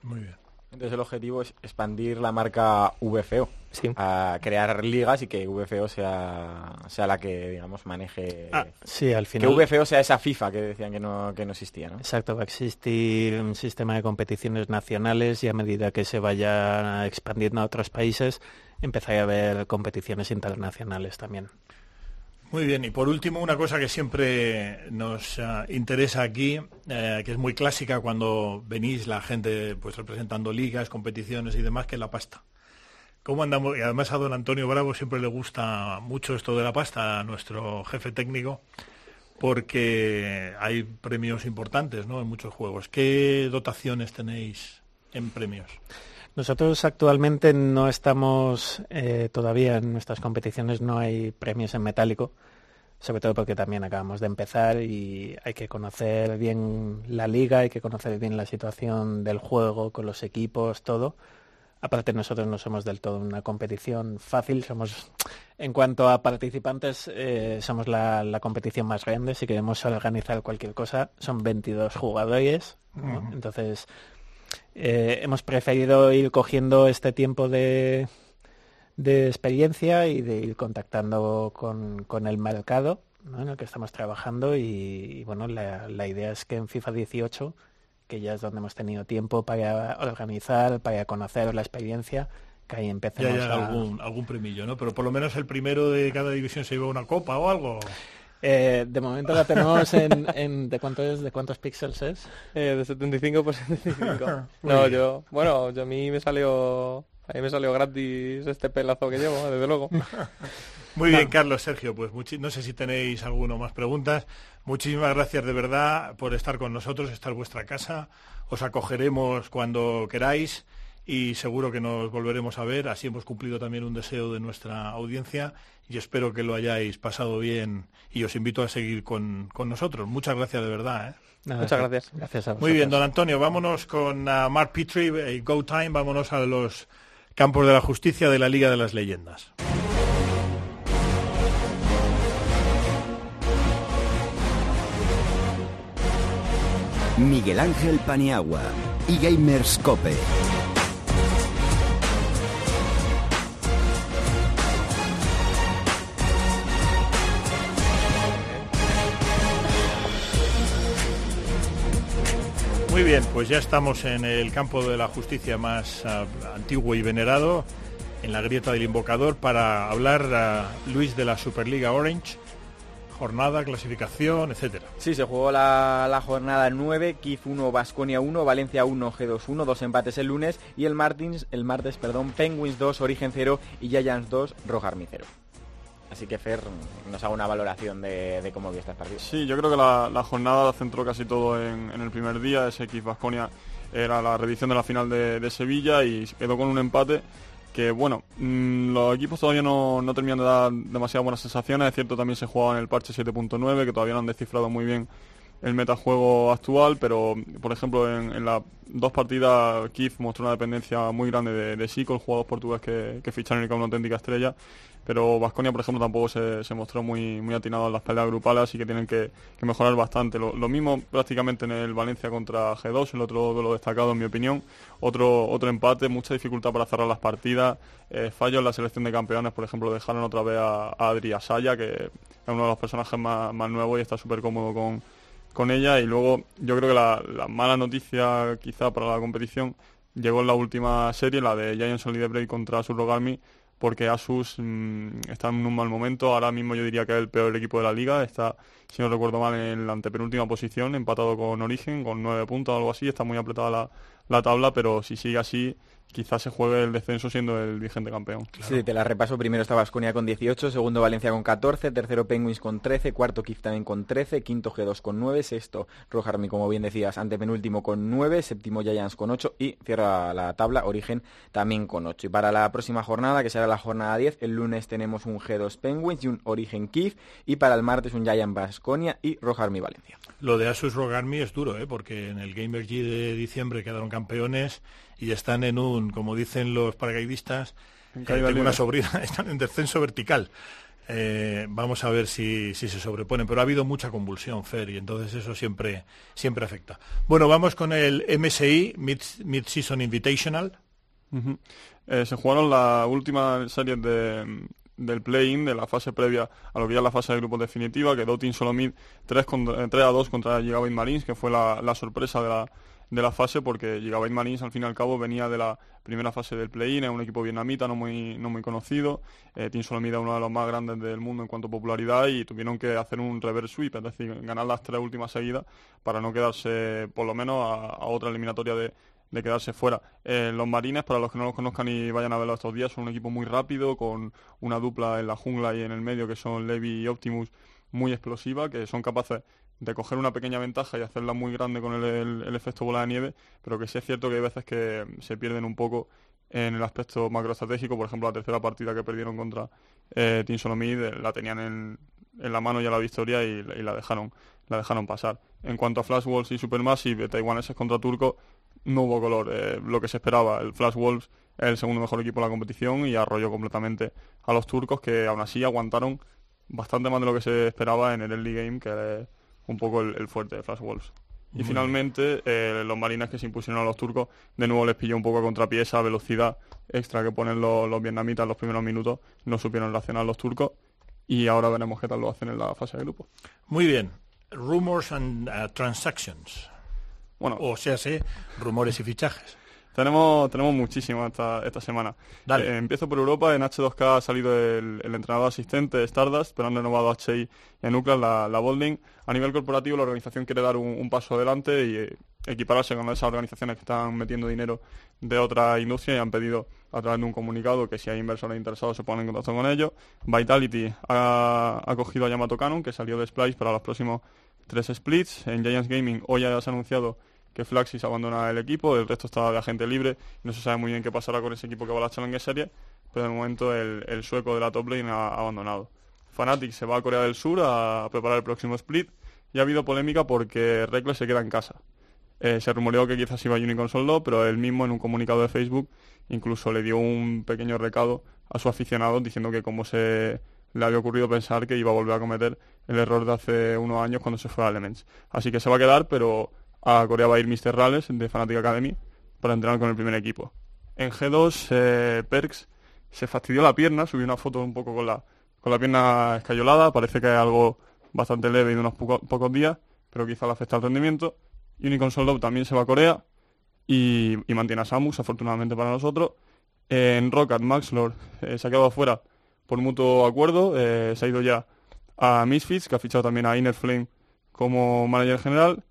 Muy bien. Entonces el objetivo es expandir la marca VFO, Sí. a crear ligas y que VFO sea, sea la que, digamos, maneje... Ah, sí, al que final. VFO sea esa FIFA que decían que no, que no existía, ¿no? Exacto, va a existir un sistema de competiciones nacionales y a medida que se vaya expandiendo a otros países, empezará a haber competiciones internacionales también. Muy bien, y por último, una cosa que siempre nos ah, interesa aquí, eh, que es muy clásica cuando venís la gente pues representando ligas, competiciones y demás, que es la pasta. ¿Cómo andamos? Y además a don Antonio Bravo siempre le gusta mucho esto de la pasta, a nuestro jefe técnico, porque hay premios importantes ¿no? en muchos juegos. ¿Qué dotaciones tenéis en premios? Nosotros actualmente no estamos eh, todavía en nuestras competiciones, no hay premios en metálico, sobre todo porque también acabamos de empezar y hay que conocer bien la liga, hay que conocer bien la situación del juego con los equipos, todo. Aparte nosotros no somos del todo una competición fácil, somos en cuanto a participantes eh, somos la, la competición más grande, si queremos organizar cualquier cosa son 22 jugadores, ¿no? Entonces eh, hemos preferido ir cogiendo este tiempo de, de experiencia y de ir contactando con, con el mercado ¿no? en el que estamos trabajando y, y, bueno, la, la idea es que en FIFA 18, que ya es donde hemos tenido tiempo para organizar, para conocer la experiencia, que ahí Ya empecemos hay a... algún, algún premillo, ¿no? Pero por lo menos el primero de cada división se lleva una copa o algo. Eh, de momento la tenemos en, en- ¿de cuánto es? ¿De cuántos píxeles es? Eh, de 75 por 75. <laughs> Muy no, yo, bueno, yo a mí me salió, a mí me salió gratis este pelazo que llevo, desde luego. <laughs> Muy bien, Carlos, Sergio, pues no sé si tenéis alguno más preguntas. Muchísimas gracias de verdad por estar con nosotros, estar en vuestra casa. Os acogeremos cuando queráis y seguro que nos volveremos a ver. Así hemos cumplido también un deseo de nuestra audiencia y espero que lo hayáis pasado bien y os invito a seguir con, con nosotros. Muchas gracias de verdad. ¿eh? Nada, Muchas gracias. Gracias a Muy bien, don Antonio, vámonos con ah, Mark Petrie y Go Time, vámonos a los campos de la justicia de la Liga de las Leyendas. Miguel Ángel Paniagua y Gamers Cope. Muy bien, pues ya estamos en el campo de la justicia más ah, antiguo y venerado, en la grieta del invocador, para hablar, ah, Luis, de la Superliga Orange, jornada, clasificación, etcétera. Sí, se jugó la, jornada 9, Kif 1, Basconia 1, Valencia 1, G2 1, dos empates el lunes y el Martins, el martes, perdón, Penguins 2, Origen 0 y Giants 2, Roja Army 0. Así que Fer nos haga una valoración de, cómo vio estas partidas. Sí, yo creo que la, jornada la centró casi todo en, el primer día. Ese X Vasconia era la reedición de la final de, Sevilla y quedó con un empate que, bueno, mm, los equipos todavía no, terminan de dar demasiadas buenas sensaciones. Es cierto, también se jugaba en el parche 7.9, que todavía no han descifrado muy bien el metajuego actual, pero por ejemplo en, en las dos partidas Kif mostró una dependencia muy grande de, de Sico, el jugador portugués que, que ficharon y que es una auténtica estrella, pero Vasconia por ejemplo tampoco se, mostró muy, muy atinado en las peleas grupales, así que tienen que, mejorar bastante. Lo, mismo prácticamente en el Valencia contra G2, el otro de lo destacado en mi opinión, otro, otro empate, mucha dificultad para cerrar las partidas, eh, fallos en la selección de campeones, por ejemplo dejaron otra vez a, a Adri Asaya, que es uno de los personajes más, más nuevos y está súper cómodo con, con ella y luego yo creo que la, la mala noticia quizá para la competición llegó en la última serie, la de Giants Solid contra Surrogarmi, porque Asus mm, está en un mal momento, ahora mismo yo diría que es el peor equipo de la liga, está, si no recuerdo mal, en la antepenúltima posición, empatado con Origen, con nueve puntos o algo así, está muy apretada la, la tabla, pero si sigue así, quizás se juegue el descenso siendo el vigente campeón. Sí, te la repaso. Primero está Vasconia con 18, segundo Valencia con 14, tercero Penguins con 13, cuarto Kif también con 13, quinto G2 con 9, sexto Roja Army, como bien decías, antepenúltimo con 9, séptimo Giants con 8 y cierra la tabla Origen también con 8. Y para la próxima jornada, que será la jornada 10, el lunes tenemos un G2 Penguins y un Origen Kif y para el martes un Giant Vasconia y Roja Army Valencia. Lo de Asus ROG Army es duro, ¿eh? porque en el Gamer G de diciembre quedaron campeones y están en un, como dicen los paracaidistas, eh, tengo una sobrina, <laughs> están en descenso vertical. Eh, vamos a ver si, si se sobreponen, pero ha habido mucha convulsión, Fer, y entonces eso siempre, siempre afecta. Bueno, vamos con el MSI, Mid, Mid-Season Invitational. Ujú. Eh, se jugaron las últimas series de, del play-in, de la fase previa a lo que ya es la fase de grupos definitiva, quedó Team Solomid 3, contra- eh, 3 a 2 contra Gigabyte Marines, que fue la, la sorpresa de la, de la fase, porque Gigabyte Marines al fin y al cabo venía de la primera fase del play-in, es un equipo vietnamita no muy, no muy conocido, eh, Team Solomid es uno de los más grandes del mundo en cuanto a popularidad y tuvieron que hacer un reverse sweep, es decir, ganar las tres últimas seguidas para no quedarse por lo menos a, a otra eliminatoria de, de quedarse fuera. Eh, los Marines, para los que no los conozcan y vayan a verlo estos días, son un equipo muy rápido, con una dupla en la jungla y en el medio que son Levi y Optimus muy explosiva, que son capaces de coger una pequeña ventaja y hacerla muy grande con el, el- efecto bola de nieve, pero que sí es cierto que hay veces que se pierden un poco en el aspecto macroestratégico, por ejemplo la tercera partida que perdieron contra eh, Team Solomid eh, la tenían en, en la mano ya la victoria y, la dejaron la dejaron pasar. En cuanto a Flash Wolves y Supermassive, taiwaneses contra turco, no hubo color, eh, lo que se esperaba. El Flash Wolves es el segundo mejor equipo de la competición y arrolló completamente a los turcos que aún así aguantaron bastante más de lo que se esperaba en el early game, que un poco el, el fuerte de Flash Wolves. Y Muy finalmente, eh, los marines que se impusieron a los turcos, de nuevo les pilló un poco a contrapié esa velocidad extra que ponen los, los vietnamitas en los primeros minutos. No supieron reaccionar los turcos y ahora veremos qué tal lo hacen en la fase de grupo. Muy bien. Rumors and uh, Transactions. Bueno, O sea, sí, rumores y fichajes. Tenemos, tenemos muchísimo esta, esta semana. Dale. Eh, empiezo por Europa. En H2K ha salido el, el entrenador asistente Stardust, pero han renovado a Chey y a Nuclear, la, la Bolding. A nivel corporativo, la organización quiere dar un, un paso adelante y eh, equipararse con esas organizaciones que están metiendo dinero de otra industria y han pedido a través de un comunicado que si hay inversores interesados se pongan en contacto con ellos. Vitality ha, ha cogido a Yamato Canon, que salió de Splice para los próximos tres splits. En Giants Gaming hoy ya se ha anunciado que Flaxis abandona el equipo, el resto está de agente libre, no se sabe muy bien qué pasará con ese equipo que va a la Challenger Series, pero de momento el, el sueco de la top lane ha, abandonado. Fnatic se va a Corea del Sur a preparar el próximo split y ha habido polémica porque Reckless se queda en casa. Eh, se rumoreó que quizás iba a Unicorn Solo, pero él mismo en un comunicado de Facebook incluso le dio un pequeño recado a su aficionado diciendo que cómo se le había ocurrido pensar que iba a volver a cometer el error de hace unos años cuando se fue a Elements. Así que se va a quedar, pero a Corea va a ir Mr. Rales de Fnatic Academy para entrenar con el primer equipo. En G2, eh, Perks se fastidió la pierna, subió una foto un poco con la, con la pierna escayolada, parece que es algo bastante leve y de unos poco- pocos días, pero quizá le afecta el rendimiento. Unicorn Soldo también se va a Corea y, mantiene a Samus, afortunadamente para nosotros. En Rocket, Maxlord eh, se ha quedado fuera por mutuo acuerdo, eh, se ha ido ya a Misfits, que ha fichado también a Inner Flame como manager general.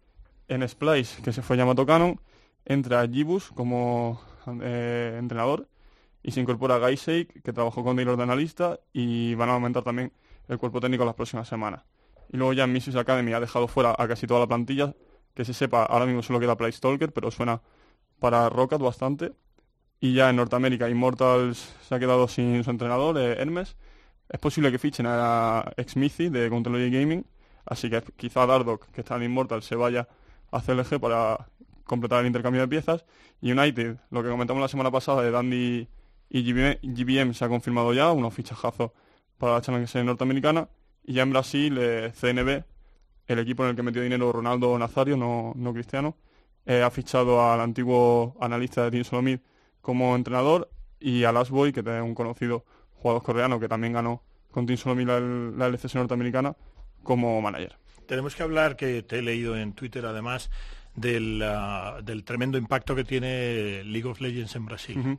En Splice, que se fue Yamato Canon, entra Gibus como eh, entrenador y se incorpora Gaisek, que trabajó con Taylor de analista y van a aumentar también el cuerpo técnico las próximas semanas. Y luego ya en Misfits Academy ha dejado fuera a casi toda la plantilla, que se sepa, ahora mismo solo queda Playstalker, pero suena para Rocket bastante. Y ya en Norteamérica, Immortals se ha quedado sin su entrenador, eh, Hermes. Es posible que fichen a Exmithy de Counterlogy Gaming, así que quizá Dardock, que está en Immortals, se vaya a CLG para completar el intercambio de piezas. United, lo que comentamos la semana pasada de Dandy y GBM, GBM se ha confirmado ya, unos fichajazos para la Series norteamericana. Y ya en Brasil, eh, CNB, el equipo en el que metió dinero Ronaldo Nazario, no, no Cristiano, eh, ha fichado al antiguo analista de Team Solomid como entrenador y a Last Boy, que es un conocido jugador coreano que también ganó con Team Solomid la, la LCS norteamericana, como manager. Tenemos que hablar, que te he leído en Twitter además, del, ah, del tremendo impacto que tiene League of Legends en Brasil.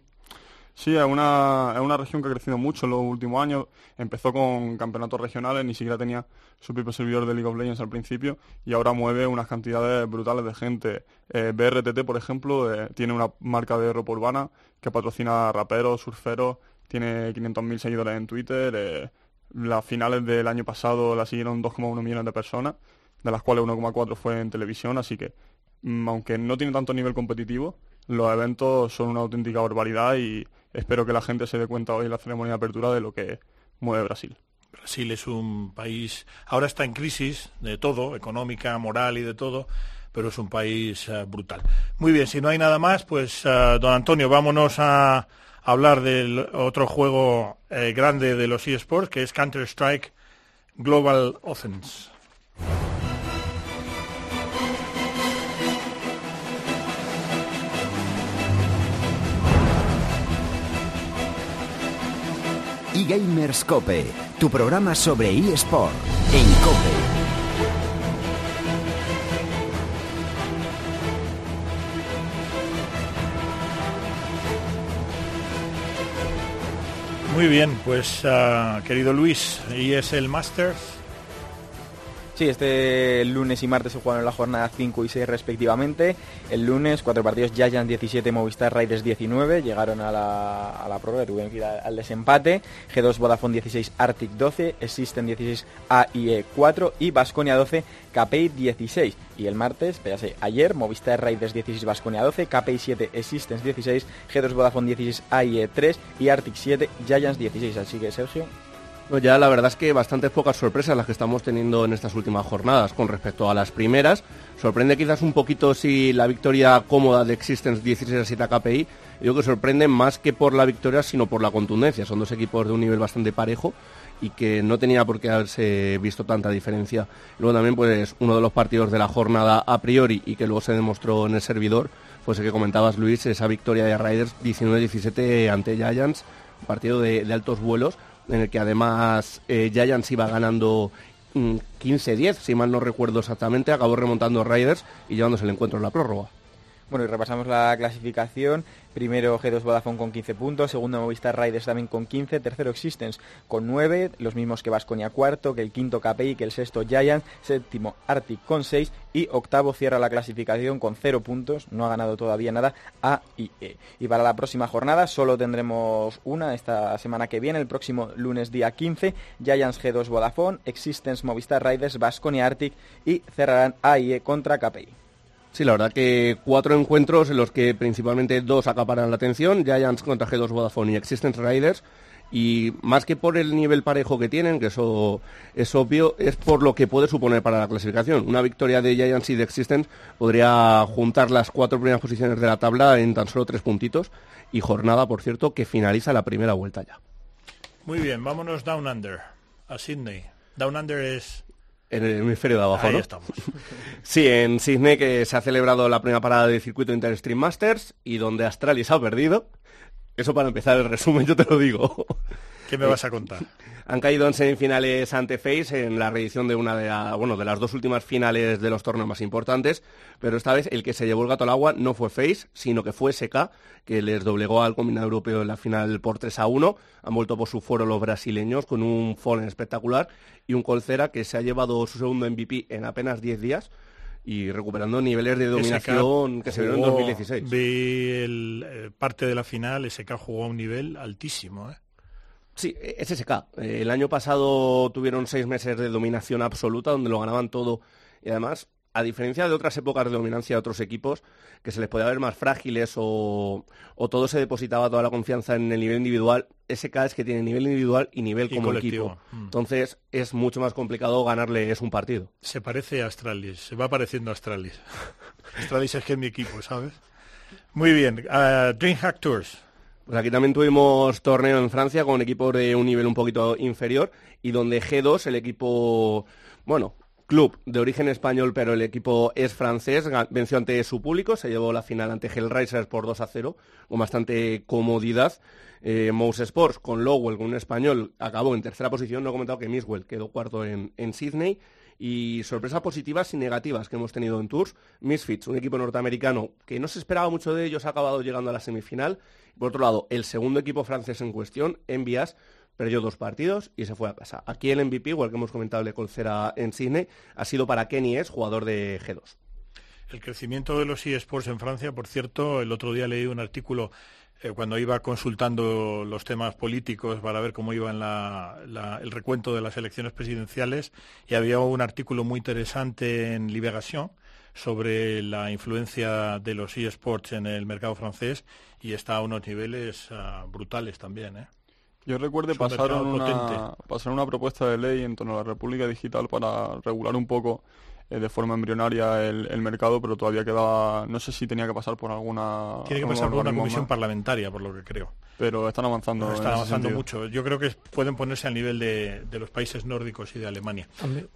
Sí, es una, es una región que ha crecido mucho en los últimos años. Empezó con campeonatos regionales, ni siquiera tenía su propio servidor de League of Legends al principio y ahora mueve unas cantidades brutales de gente. Eh, BRTT, por ejemplo, eh, tiene una marca de ropa urbana que patrocina raperos, surferos, tiene 500.000 seguidores en Twitter. eh, las finales del año pasado la siguieron 2,1 millones de personas, de las cuales 1,4 fue en televisión, así que mm, aunque no tiene tanto nivel competitivo, los eventos son una auténtica barbaridad y espero que la gente se dé cuenta hoy en la ceremonia de apertura de lo que mueve Brasil. Brasil es un país, ahora está en crisis de todo, económica, moral y de todo, pero es un país eh, brutal. Muy bien, si no hay nada más, pues eh, don Antonio, vámonos a hablar del otro juego eh, grande de los eSports, que es Counter-Strike Global Offense. eGamers Cope, tu programa sobre eSport en Cope. Muy bien, pues ah, querido Luis, y es el Masters. Sí, este lunes y martes se jugaron la jornada 5 y 6 respectivamente. El lunes, cuatro partidos, Giants 17, Movistar Raiders 19, llegaron a la, a la prórroga, tuvieron que ir al, desempate. G2 Vodafone 16, Arctic 12, System 16, AIE 4 y Vasconia 12, KPI 16. Y el martes, espérase, ayer, Movistar Raiders 16, Vasconia 12, KPI 7, Existence 16, G2 Vodafone 16, AIE 3 y Arctic 7, Giants 16. Así que, Sergio, Ya la verdad es que bastantes pocas sorpresas las que estamos teniendo en estas últimas jornadas con respecto a las primeras. Sorprende quizás un poquito si la victoria cómoda de Existence 16 a 7 a KPI. Yo creo que sorprende más que por la victoria, sino por la contundencia. Son dos equipos de un nivel bastante parejo y que no tenía por qué haberse visto tanta diferencia. Luego también pues uno de los partidos de la jornada a priori y que luego se demostró en el servidor, pues el que comentabas Luis, esa victoria de Riders 19-17 ante Giants, partido de altos vuelos en el que además eh, Giants iba ganando mm, 15-10, si mal no recuerdo exactamente, acabó remontando Riders y llevándose el encuentro en la prórroga. Bueno, y repasamos la clasificación. Primero G2 Vodafone con 15 puntos, segundo Movistar Riders también con 15, tercero Existence con 9, los mismos que Vasconia cuarto, que el quinto KPI, que el sexto Giant, séptimo Arctic con 6 y octavo cierra la clasificación con 0 puntos, no ha ganado todavía nada AIE. Y para la próxima jornada solo tendremos una esta semana que viene, el próximo lunes día 15, Giants G2 Vodafone, Existence Movistar Riders, Vasconia Arctic y cerrarán AIE contra KPI. Sí, la verdad que cuatro encuentros en los que principalmente dos acaparan la atención, Giants contra G2 Vodafone y Existence Riders, y más que por el nivel parejo que tienen, que eso es obvio, es por lo que puede suponer para la clasificación. Una victoria de Giants y de Existence podría juntar las cuatro primeras posiciones de la tabla en tan solo tres puntitos, y jornada, por cierto, que finaliza la primera vuelta ya. Muy bien, vámonos Down Under, a Sydney. Down Under es... En el hemisferio de abajo, Ahí ¿no? estamos. <laughs> Sí, en Sydney que se ha celebrado la primera parada del circuito Interstream Masters y donde Astralis ha perdido. Eso para empezar el resumen, yo te lo digo. ¿Qué me vas a contar? <laughs> Han caído en semifinales ante Face en la reedición de una de, la- bueno, de las dos últimas finales de los torneos más importantes, pero esta vez el que se llevó el gato al agua no fue Face, sino que fue SK, que les doblegó al combinado europeo en la final por 3 a 1. Han vuelto por su foro los brasileños con un Fallen espectacular y un Colcera que se ha llevado su segundo MVP en apenas 10 días y recuperando niveles de dominación SK que se vieron en jugó- 2016. Vi el, eh, parte de la final, SK jugó a un nivel altísimo. ¿eh? Sí, es SK. Eh, El año pasado tuvieron seis meses de dominación absoluta donde lo ganaban todo y además, a diferencia de otras épocas de dominancia de otros equipos que se les podía ver más frágiles o, o todo se depositaba toda la confianza en el nivel individual, SK es que tiene nivel individual y nivel Y como colectivo. equipo. Mm. Entonces es mucho más complicado ganarle es un partido. Se parece a Astralis, se va pareciendo a Astralis. <laughs> Astralis es que es mi equipo, ¿sabes? Muy bien, ah, DreamHack Tours. Pues aquí también tuvimos torneo en Francia con equipos de un nivel un poquito inferior y donde G2, el equipo, bueno, club de origen español, pero el equipo es francés, venció ante su público, se llevó la final ante Hellraisers por 2 a 0, con bastante comodidad. Eh, Mouse Sports con Lowell, con un español, acabó en tercera posición, no he comentado que Miswell quedó cuarto en, en Sydney. Y sorpresas positivas y negativas que hemos tenido en Tours. Misfits, un equipo norteamericano que no se esperaba mucho de ellos, ha acabado llegando a la semifinal. Por otro lado, el segundo equipo francés en cuestión, Envias, perdió dos partidos y se fue a casa. Aquí el MVP, igual que hemos comentado de Colcera en Sydney, ha sido para Kenny Es, jugador de G2. El crecimiento de los eSports en Francia, por cierto, el otro día leí un artículo eh, cuando iba consultando los temas políticos para ver cómo iba en la- la- el recuento de las elecciones presidenciales y había un artículo muy interesante en Libération sobre la influencia de los eSports en el mercado francés y está a unos niveles ah, brutales también. ¿eh? Yo recuerdo pasaron una, pasaron una propuesta de ley en torno a la República Digital para regular un poco eh, de forma embrionaria el, el mercado, pero todavía quedaba, no sé si tenía que pasar por alguna... Tiene que pasar por una comisión más, parlamentaria, por lo que creo. Pero están avanzando. Están avanzando mucho. Yo creo que pueden ponerse al nivel de, de los países nórdicos y de Alemania.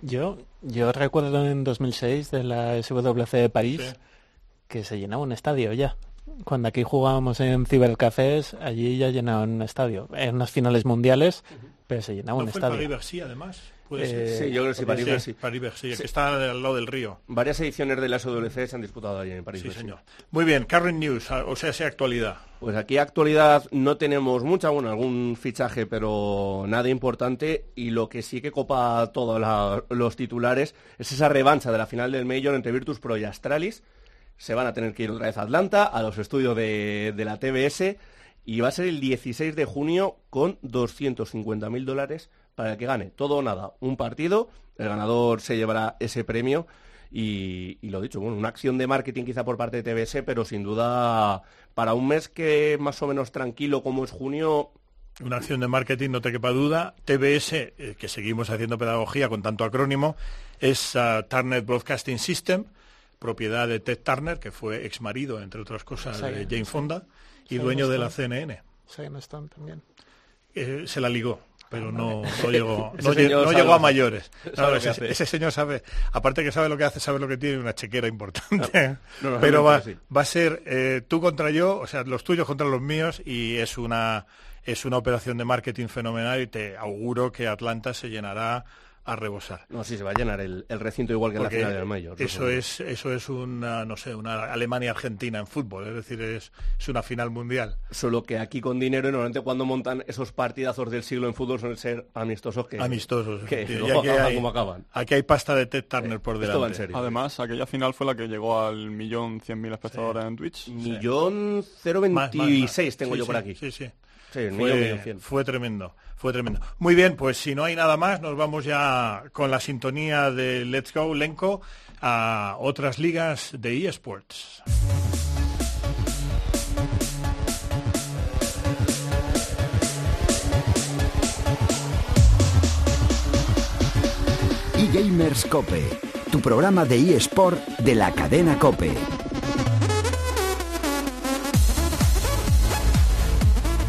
Yo, yo recuerdo en 2006 de la SWC de París Sí. que se llenaba un estadio ya. Cuando aquí jugábamos en cibercafés, allí ya llenaban un estadio. En unas finales mundiales, pero se llenaba ¿No un fue el estadio. París-Bercy, además? Puede Eh, ser. Sí, yo creo que sí, París-Bercy. París-Bercy, Sí. que está al lado del río. Varias ediciones de la SWC se han disputado allí en París. Sí, señor. Muy bien, current news, o sea, sea actualidad. Pues aquí actualidad no tenemos mucha, bueno, algún fichaje, pero nada importante. Y lo que sí que copa todos los titulares es esa revancha de la final del Major entre Virtus Pro y Astralis. Se van a tener que ir otra vez a Atlanta, a los estudios de, de la TBS, y va a ser el 16 de junio con 250.000 dólares para el que gane. Todo o nada, un partido, el ganador se llevará ese premio. Y, y lo dicho, bueno, una acción de marketing quizá por parte de TBS, pero sin duda para un mes que más o menos tranquilo como es junio, Una acción de marketing, no te quepa duda. TBS, eh, que seguimos haciendo pedagogía con tanto acrónimo, es ah, Turner Broadcasting System, propiedad de Ted Turner, que fue ex marido, entre otras cosas, de Sí. Jane Fonda, y Sí, dueño de la. CNN. Shane Stone también. Eh, se la ligó, pero no, no llegó, no, <laughs> no llegó a mayores. No, ese, señor sabe, aparte que sabe lo que hace, sabe lo que tiene, una chequera importante. no, pero va, va a ser eh, tú contra yo, o sea, los tuyos contra los míos, y es una, es una operación de marketing fenomenal y te auguro que Atlanta se llenará a rebosar. no sé si se va a llenar el, el recinto igual que en la final del Major. eso es, eso es una, no sé, una Alemania-Argentina en fútbol, es decir, es, es una final mundial. Solo que aquí con dinero, y normalmente cuando montan esos partidazos del siglo en fútbol suelen ser amistosos que... Amistosos. Que Y aquí acaban hay- como acaban. Aquí hay pasta de Ted Turner por esto va delante. en serio. Además, aquella final fue la que llegó al millón cien mil espectadores en Twitch. Millón 026 más. tengo Sí, yo por sí, aquí. Sí, sí. Sí, el millón, millón Fue, fue tremendo, fue tremendo. Muy bien, pues si no hay nada más, nos vamos ya con la sintonía de Let's Go Lenco a otras ligas de eSports. eGamers Cope, tu programa de eSport de la cadena Cope.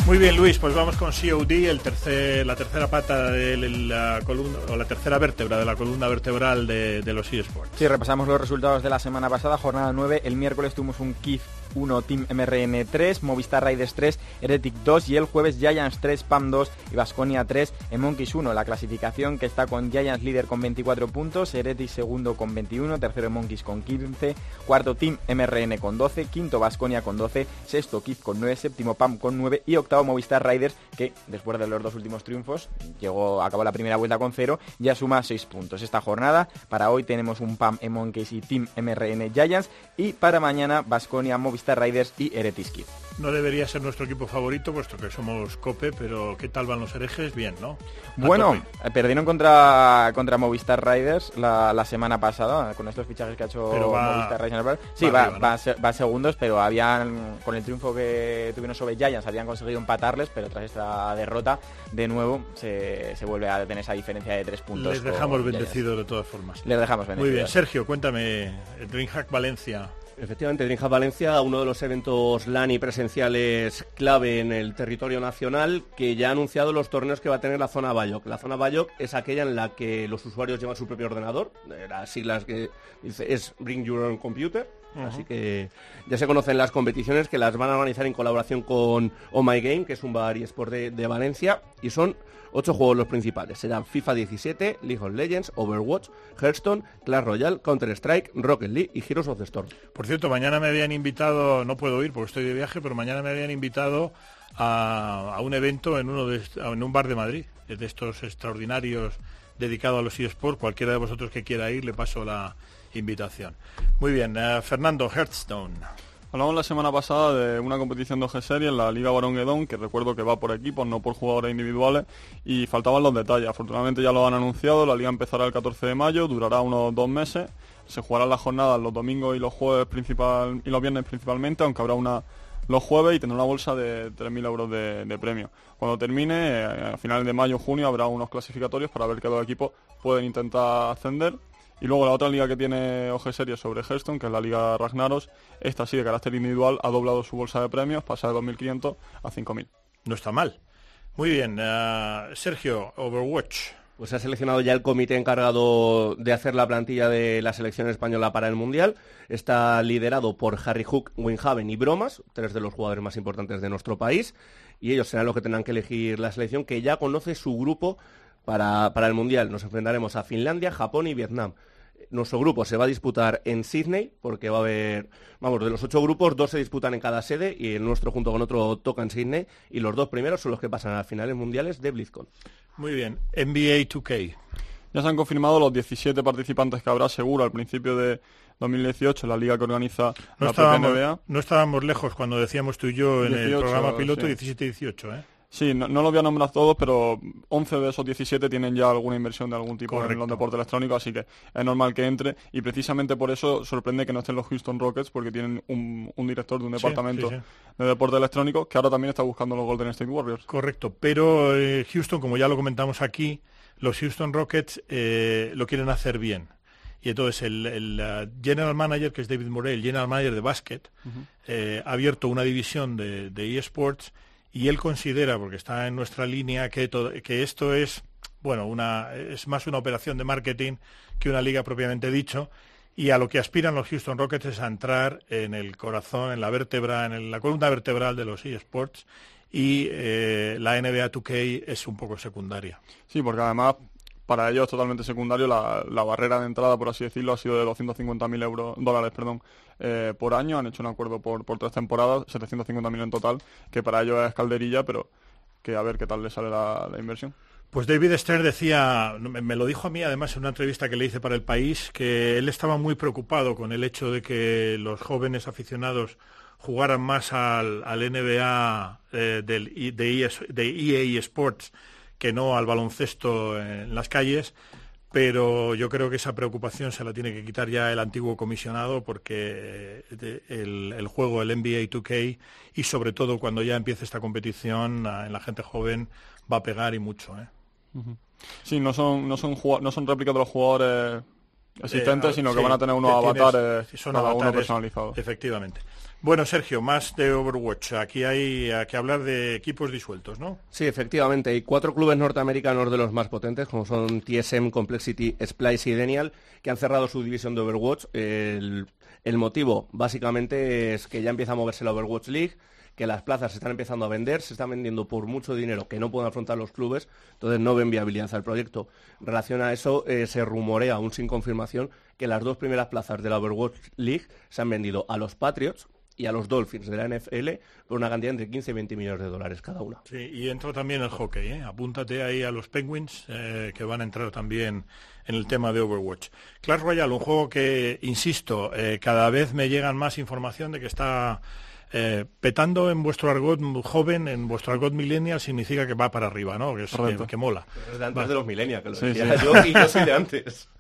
Muy bien, Luis, pues vamos con COD, el tercer, la tercera pata de la columna, o la tercera vértebra de la columna vertebral de, los eSports. Sí, repasamos los resultados de la semana pasada, jornada 9. El miércoles tuvimos un KIF 1 Team MRN 3, Movistar Raiders 3, Heretic 2 y el jueves Giants 3, PAM 2 y Vasconia 3 en Monkeys 1. La clasificación que está con Giants líder con 24 puntos, Heretic segundo con 21, tercero Monkeys con 15, cuarto Team MRN con 12, quinto Vasconia con 12, sexto KIF con 9, séptimo PAM con 9 y octavo Movistar Raiders que después de los dos últimos triunfos llegó acabó la primera vuelta con 0, ya suma 6 puntos. Esta jornada para hoy tenemos un PAM en Monkeys y Team MRN Giants y para mañana Vasconia Movistar Raiders y Heretic Kid. No debería ser nuestro equipo favorito, puesto que somos Cope, pero ¿qué tal van los herejes? Bien, ¿no? A Bueno, tope. eh, perdieron contra, contra Movistar Riders la, la semana pasada, con estos fichajes que ha hecho Pero va- Movistar Riders. Sí, va va, arriba, va va segundos, pero habían, con el triunfo que tuvieron sobre Giants, habían conseguido empatarles, pero tras esta derrota, de nuevo, se, se vuelve a tener esa diferencia de tres puntos. Les dejamos bendecidos de todas formas. Les dejamos Muy bendecidos. bien, Sergio, cuéntame, el DreamHack Valencia. Efectivamente, Dreamhack Valencia, uno de los eventos LANI presenciales clave en el territorio nacional, que ya ha anunciado los torneos que va a tener la zona Bayoc. La zona Bayoc es aquella en la que los usuarios llevan su propio ordenador, de las siglas que dice es Bring Your Own Computer, Así que ya se conocen las competiciones que las van a organizar en colaboración con Oh My Game, que es un bar y sport de, de Valencia, y son ocho juegos los principales. Serán FIFA 17, League of Legends, Overwatch, Hearthstone, Clash Royale, Counter-Strike, Rocket League y Heroes of the Storm. Por cierto, mañana me habían invitado, no puedo ir porque estoy de viaje, pero mañana me habían invitado a, a un evento en, uno de, en un bar de Madrid, de estos extraordinarios dedicados a los eSports. Cualquiera de vosotros que quiera ir, le paso la invitación. Muy bien, eh, Fernando Hearthstone. Hablamos la semana pasada de una competición de OG Series, la Liga Barón que recuerdo que va por equipos, no por jugadores individuales, y faltaban los detalles. Afortunadamente ya lo han anunciado, la liga empezará el 14 de mayo, durará unos dos meses, se jugarán las jornadas los domingos y los jueves principal y los viernes principalmente, aunque habrá una los jueves y tendrá una bolsa de 3.000 euros de, de premio. Cuando termine, eh, a finales de mayo o junio, habrá unos clasificatorios para ver qué dos equipos pueden intentar ascender. Y luego la otra liga que tiene OG Series sobre Hearthstone, que es la Liga Ragnaros, esta sí de carácter individual ha doblado su bolsa de premios, pasa de 2.500 a 5.000. No está mal. Muy bien, eh, Sergio, Overwatch. Pues se ha seleccionado ya el comité encargado de hacer la plantilla de la selección española para el Mundial. Está liderado por Harry Hook, Winhaven y Bromas, tres de los jugadores más importantes de nuestro país. Y ellos serán los que tendrán que elegir la selección que ya conoce su grupo para, para el Mundial. Nos enfrentaremos a Finlandia, Japón y Vietnam. Nuestro grupo se va a disputar en Sydney porque va a haber, vamos, de los ocho grupos, dos se disputan en cada sede y el nuestro junto con otro toca en Sydney y los dos primeros son los que pasan a las finales mundiales de BlizzCon. Muy bien, NBA 2K. Ya se han confirmado los 17 participantes que habrá seguro al principio de 2018 en la liga que organiza No la estábamos, NBA. no estábamos lejos cuando decíamos tú y yo en el 18, programa piloto sí. 17-18, ¿eh? Sí, no, no los voy a nombrar todos, pero 11 de esos 17 tienen ya alguna inversión de algún tipo en los deportes electrónicos, así que es normal que entre. Y precisamente por eso sorprende que no estén los Houston Rockets, porque tienen un, un director de un departamento sí, sí. de deportes electrónicos que ahora también está buscando los Golden State Warriors. Correcto, pero eh, Houston, como ya lo comentamos aquí, los Houston Rockets eh, lo quieren hacer bien. Y entonces el, el, general manager, que es David Morey, el general manager de básquet, eh, ha abierto una división de, de eSports y él considera, porque está en nuestra línea, que, que esto es, bueno, una, es más una operación de marketing que una liga propiamente dicho. Y a lo que aspiran los Houston Rockets es a entrar en el corazón, en la vértebra, en la columna vertebral de los eSports y eh, la NBA 2K es un poco secundaria. Sí, porque además para ellos es totalmente secundario la, la barrera de entrada, por así decirlo, ha sido de 250.000 euros, dólares perdón, eh, por año. Han hecho un acuerdo por, por tres temporadas, 750.000 en total, que para ellos es calderilla, pero que a ver qué tal le sale la, inversión. Pues David Stern decía, me lo dijo a mí además en una entrevista que le hice para El País, que él estaba muy preocupado con el hecho de que los jóvenes aficionados jugaran más al, al NBA eh, del, de, ES de EA Sports que no al baloncesto en las calles, pero yo creo que esa preocupación se la tiene que quitar ya el antiguo comisionado porque eh, el, el juego, el NBA 2K, y sobre todo cuando ya empiece esta competición, en la gente joven va a pegar y mucho. ¿eh? Sí, no son, no son, no son réplicas de los jugadores existentes, Eh, sino que sí, van a tener unos tienes- avatares, son cada uno avatares, personalizados. Efectivamente. Bueno, Sergio, más de Overwatch. Aquí hay que hablar de equipos disueltos, ¿no? Sí, efectivamente. Hay cuatro clubes norteamericanos de los más potentes, como son TSM, Complexity, Splice y Denial, que han cerrado su división de Overwatch. El, el motivo, básicamente, es que ya empieza a moverse la Overwatch League, que las plazas se están empezando a vender, se están vendiendo por mucho dinero que no pueden afrontar los clubes, entonces no ven viabilidad al proyecto. En relación a eso, eh, se rumorea, aún sin confirmación, que las dos primeras plazas de la Overwatch League se han vendido a los Patriots y a los Dolphins de la NFL por una cantidad entre 15 y 20 millones de dólares cada una. Sí, y entra también el hockey, ¿eh? Apúntate ahí a los Penguins, eh, que van a entrar también en el tema de Overwatch. Clash Royale, un juego que, insisto, eh, cada vez me llegan más información de que está eh, petando en vuestro argot joven, en vuestro argot millennial, significa que va para arriba, ¿no? Que, es, que, que mola. Es de antes Va. de los millennials, que lo Sí, decía sí. yo, y yo soy de antes. <laughs>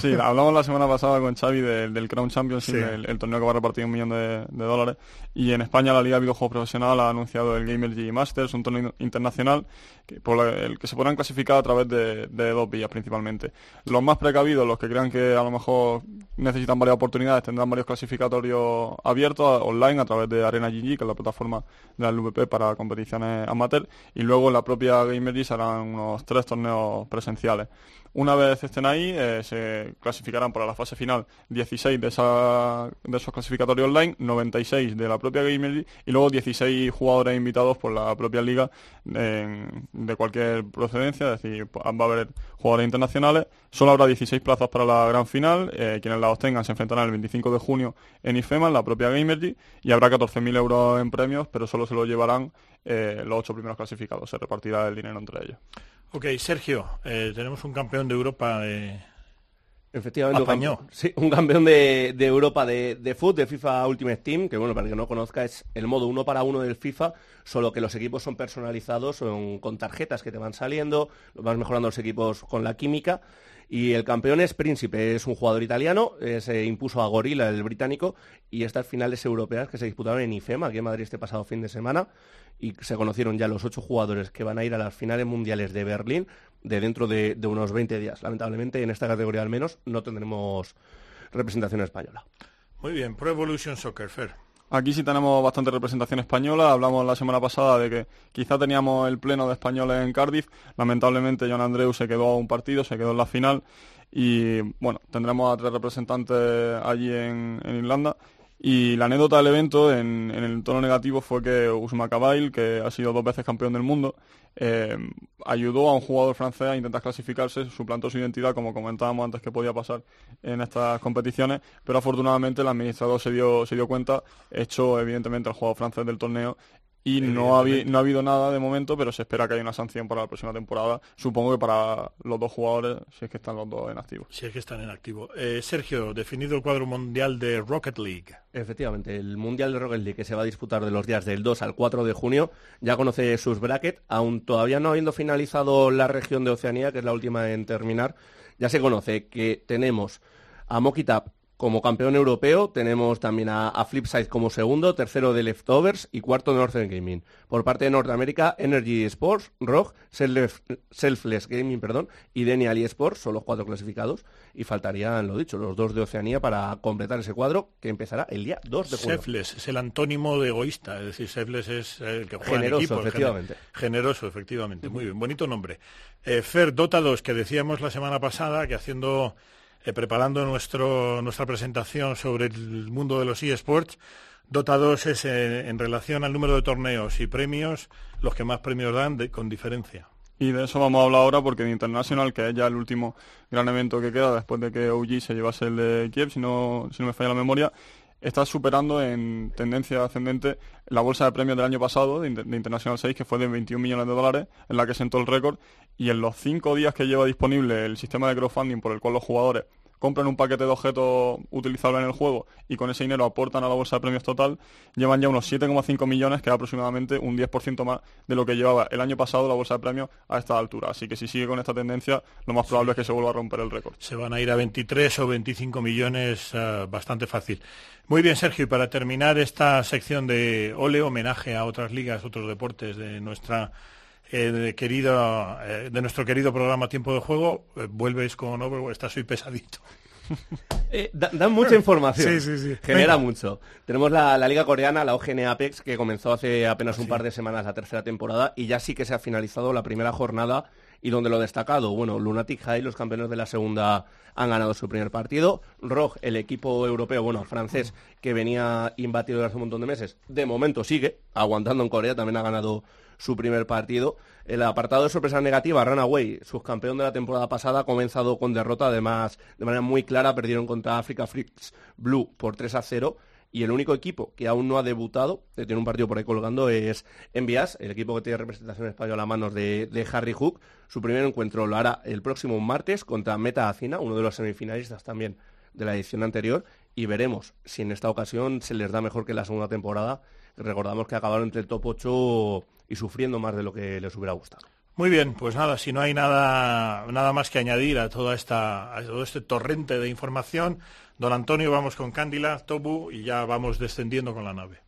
Sí, hablamos la semana pasada con Xavi del, del Crown Championship, Sí. el, el torneo que va a repartir un millón de, de dólares. Y en España la Liga de Videojuegos Profesional ha anunciado el Gamer G Masters, un torneo internacional que, por el que se podrán clasificar a través de, de dos vías principalmente. Los más precavidos, los que crean que a lo mejor necesitan varias oportunidades, tendrán varios clasificatorios abiertos a- online a través de Arena GG, que es la plataforma de la LVP para competiciones amateur. Y luego en la propia Gamer G se harán unos tres torneos presenciales. Una vez estén ahí, eh, se clasificarán para la fase final 16 de, esa, de esos clasificatorios online, 96 de la propia Gamer y luego 16 jugadores invitados por la propia liga de cualquier procedencia, es decir, pues, va a haber jugadores internacionales. Solo habrá 16 plazas para la gran final, eh, quienes la obtengan se enfrentarán el 25 de junio en IFEMA, en la propia Gamer League, y habrá 14.000 euros en premios, pero solo se lo llevarán eh, los ocho primeros clasificados, se repartirá el dinero entre ellos. Ok, Sergio, eh, tenemos un campeón de Europa de... Efectivamente, un, Apañó. campe- sí, un campeón de, de Europa de, de fútbol, de FIFA Ultimate Team, que bueno, para el que no conozca es el modo uno para uno del FIFA, solo que los equipos son personalizados, son con tarjetas que te van saliendo, vas mejorando los equipos con la química. Y el campeón es Príncipe, es un jugador italiano, eh, se impuso a Gorila, el británico, y estas finales europeas que se disputaron en IFEMA, aquí en Madrid este pasado fin de semana, y se conocieron ya los ocho jugadores que van a ir a las finales mundiales de Berlín de dentro de, de unos 20 días. Lamentablemente, en esta categoría al menos, no tendremos representación española. Muy bien, Pro Evolution Soccer, Fer. Aquí sí tenemos bastante representación española. Hablamos la semana pasada de que quizá teníamos el pleno de españoles en Cardiff. Lamentablemente John Andreu se quedó a un partido, se quedó en la final. Y bueno, tendremos a tres representantes allí en, en Irlanda. Y la anécdota del evento en, en el tono negativo fue que Usma Cabail, que ha sido dos veces campeón del mundo, eh, ayudó a un jugador francés a intentar clasificarse, suplantó su identidad, como comentábamos antes que podía pasar en estas competiciones, pero afortunadamente el administrador se dio, se dio cuenta, echó evidentemente al jugador francés del torneo y no ha, habi- no ha habido nada de momento, pero se espera que haya una sanción para la próxima temporada, supongo que para los dos jugadores, si es que están los dos en activo. Si es que están en activo. Eh, Sergio, definido el cuadro mundial de Rocket League. Efectivamente, el Mundial de Rocket League que se va a disputar de los días del 2 al 4 de junio ya conoce sus brackets, aún todavía no habiendo finalizado la región de Oceanía, que es la última en terminar, ya se conoce que tenemos a Mokitap como campeón europeo, tenemos también a, a Flipside como segundo, tercero de Leftovers y cuarto de Northern Gaming. Por parte de Norteamérica, Energy Sports, ROG, Self- Selfless Gaming, perdón, y Denial Sports son los cuatro clasificados y faltarían, lo dicho, los dos de Oceanía para completar ese cuadro que empezará el día 2 de junio. Selfless es el antónimo de egoísta, es decir, Selfless es el que juega Generoso, en equipo. efectivamente. gener- generoso, efectivamente. Muy bien, bonito nombre. Eh, Fer, Dota 2, que decíamos la semana pasada que haciendo, eh, preparando nuestro, nuestra presentación sobre el mundo de los eSports, Dota 2 es eh, en relación al número de torneos y premios los que más premios dan con diferencia. Y de eso vamos a hablar ahora porque en International, que es ya el último gran evento que queda después de que OG se llevase el de Kiev, si no, si no me falla la memoria, está superando en tendencia ascendente la bolsa de premios del año pasado de International 6, que fue de 21 millones de dólares, en la que sentó el récord. Y en los cinco días que lleva disponible el sistema de crowdfunding por el cual los jugadores compran un paquete de objetos utilizables en el juego y con ese dinero aportan a la bolsa de premios total, llevan ya unos 7,5 millones, que es aproximadamente un 10% más de lo que llevaba el año pasado la bolsa de premios a esta altura. Así que si sigue con esta tendencia, lo más probable es que se vuelva a romper el récord. Se van a ir a 23 o 25 millones eh, bastante fácil. Muy bien, Sergio, y para terminar esta sección de Ole, homenaje a otras ligas, otros deportes de nuestra eh, querido, eh, de nuestro querido programa Tiempo de Juego, eh, vuelves con Overwatch, estás hoy pesadito. <laughs> Eh, da- dan mucha información. Sí, sí, sí. Genera Venga. mucho. Tenemos la, la liga coreana, la OGN Apex, que comenzó hace apenas un par de semanas la tercera temporada y ya sí que se ha finalizado la primera jornada y donde lo destacado, bueno, Lunatic High, los campeones de la segunda, han ganado su primer partido. ROG, el equipo europeo, bueno, francés, que venía imbatido desde hace un montón de meses, de momento sigue, aguantando en Corea, también ha ganado su primer partido. El apartado de sorpresas negativas, Runaway, subcampeón de la temporada pasada, ha comenzado con derrota, además de manera muy clara, perdieron contra Africa Freaks Blue por 3 a 0. Y el único equipo que aún no ha debutado, que tiene un partido por ahí colgando, es Envias, el equipo que tiene representación española a manos de, de Harry Hook. Su primer encuentro lo hará el próximo martes contra Meta Acina, uno de los semifinalistas también de la edición anterior. Y veremos si en esta ocasión se les da mejor que la segunda temporada. Recordamos que acabaron entre el top 8 y sufriendo más de lo que les hubiera gustado. Muy bien, pues nada, si no hay nada, nada más que añadir a toda esta, a todo este torrente de información, don Antonio, vamos con Cándila, Tobu y ya vamos descendiendo con la nave.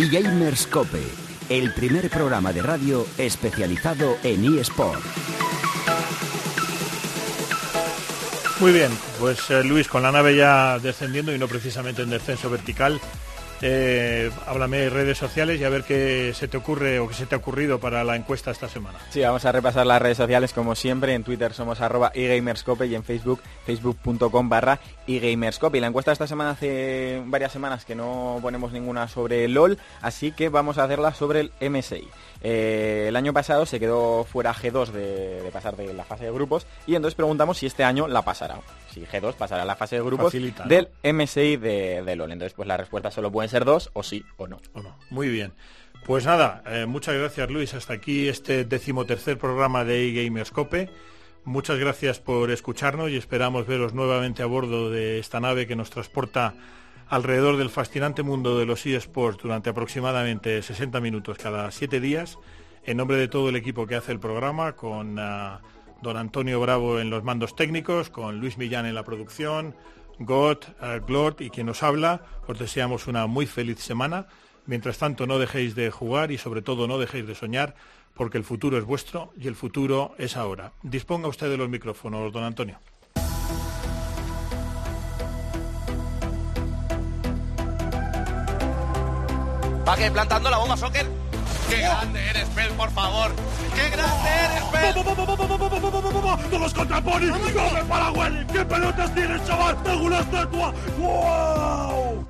Y Gamerscope, el primer programa de radio especializado en eSport. Muy bien, pues eh, Luis, con la nave ya descendiendo y no precisamente en descenso vertical, eh, háblame de redes sociales y a ver qué se te ocurre o qué se te ha ocurrido para la encuesta esta semana. Sí, vamos a repasar las redes sociales como siempre. En Twitter somos arroba eGamerscope y en Facebook facebook.com barra eGamerscope. Y la encuesta esta semana hace varias semanas que no ponemos ninguna sobre LOL, así que vamos a hacerla sobre el MSI. Eh, el año pasado se quedó fuera G2 de, de pasar de la fase de grupos y entonces preguntamos si este año la pasará. Si G2 pasará a la fase de grupos Facilita, ¿no? del MSI de, de LOL. Entonces pues la respuesta solo pueden ser dos o sí o no. ¿O no? Muy bien. Pues nada, eh, muchas gracias Luis. Hasta aquí este decimotercer programa de eGamerscope. Muchas gracias por escucharnos y esperamos veros nuevamente a bordo de esta nave que nos transporta alrededor del fascinante mundo de los eSports durante aproximadamente 60 minutos cada 7 días. En nombre de todo el equipo que hace el programa, con ah, don Antonio Bravo en los mandos técnicos, con Luis Millán en la producción, Got, eh, Glort y quien nos habla, os deseamos una muy feliz semana. Mientras tanto, no dejéis de jugar y sobre todo no dejéis de soñar, porque el futuro es vuestro y el futuro es ahora. Disponga usted de los micrófonos, don Antonio. Que plantando la bomba, Soccer. ¡Qué grande eres, Pel, por favor! ¡Qué grande eres, Pel! ¡No para Welly! ¡Qué pelotas tienes, chaval! ¡Alguna estatua! ¡Wow!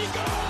He go.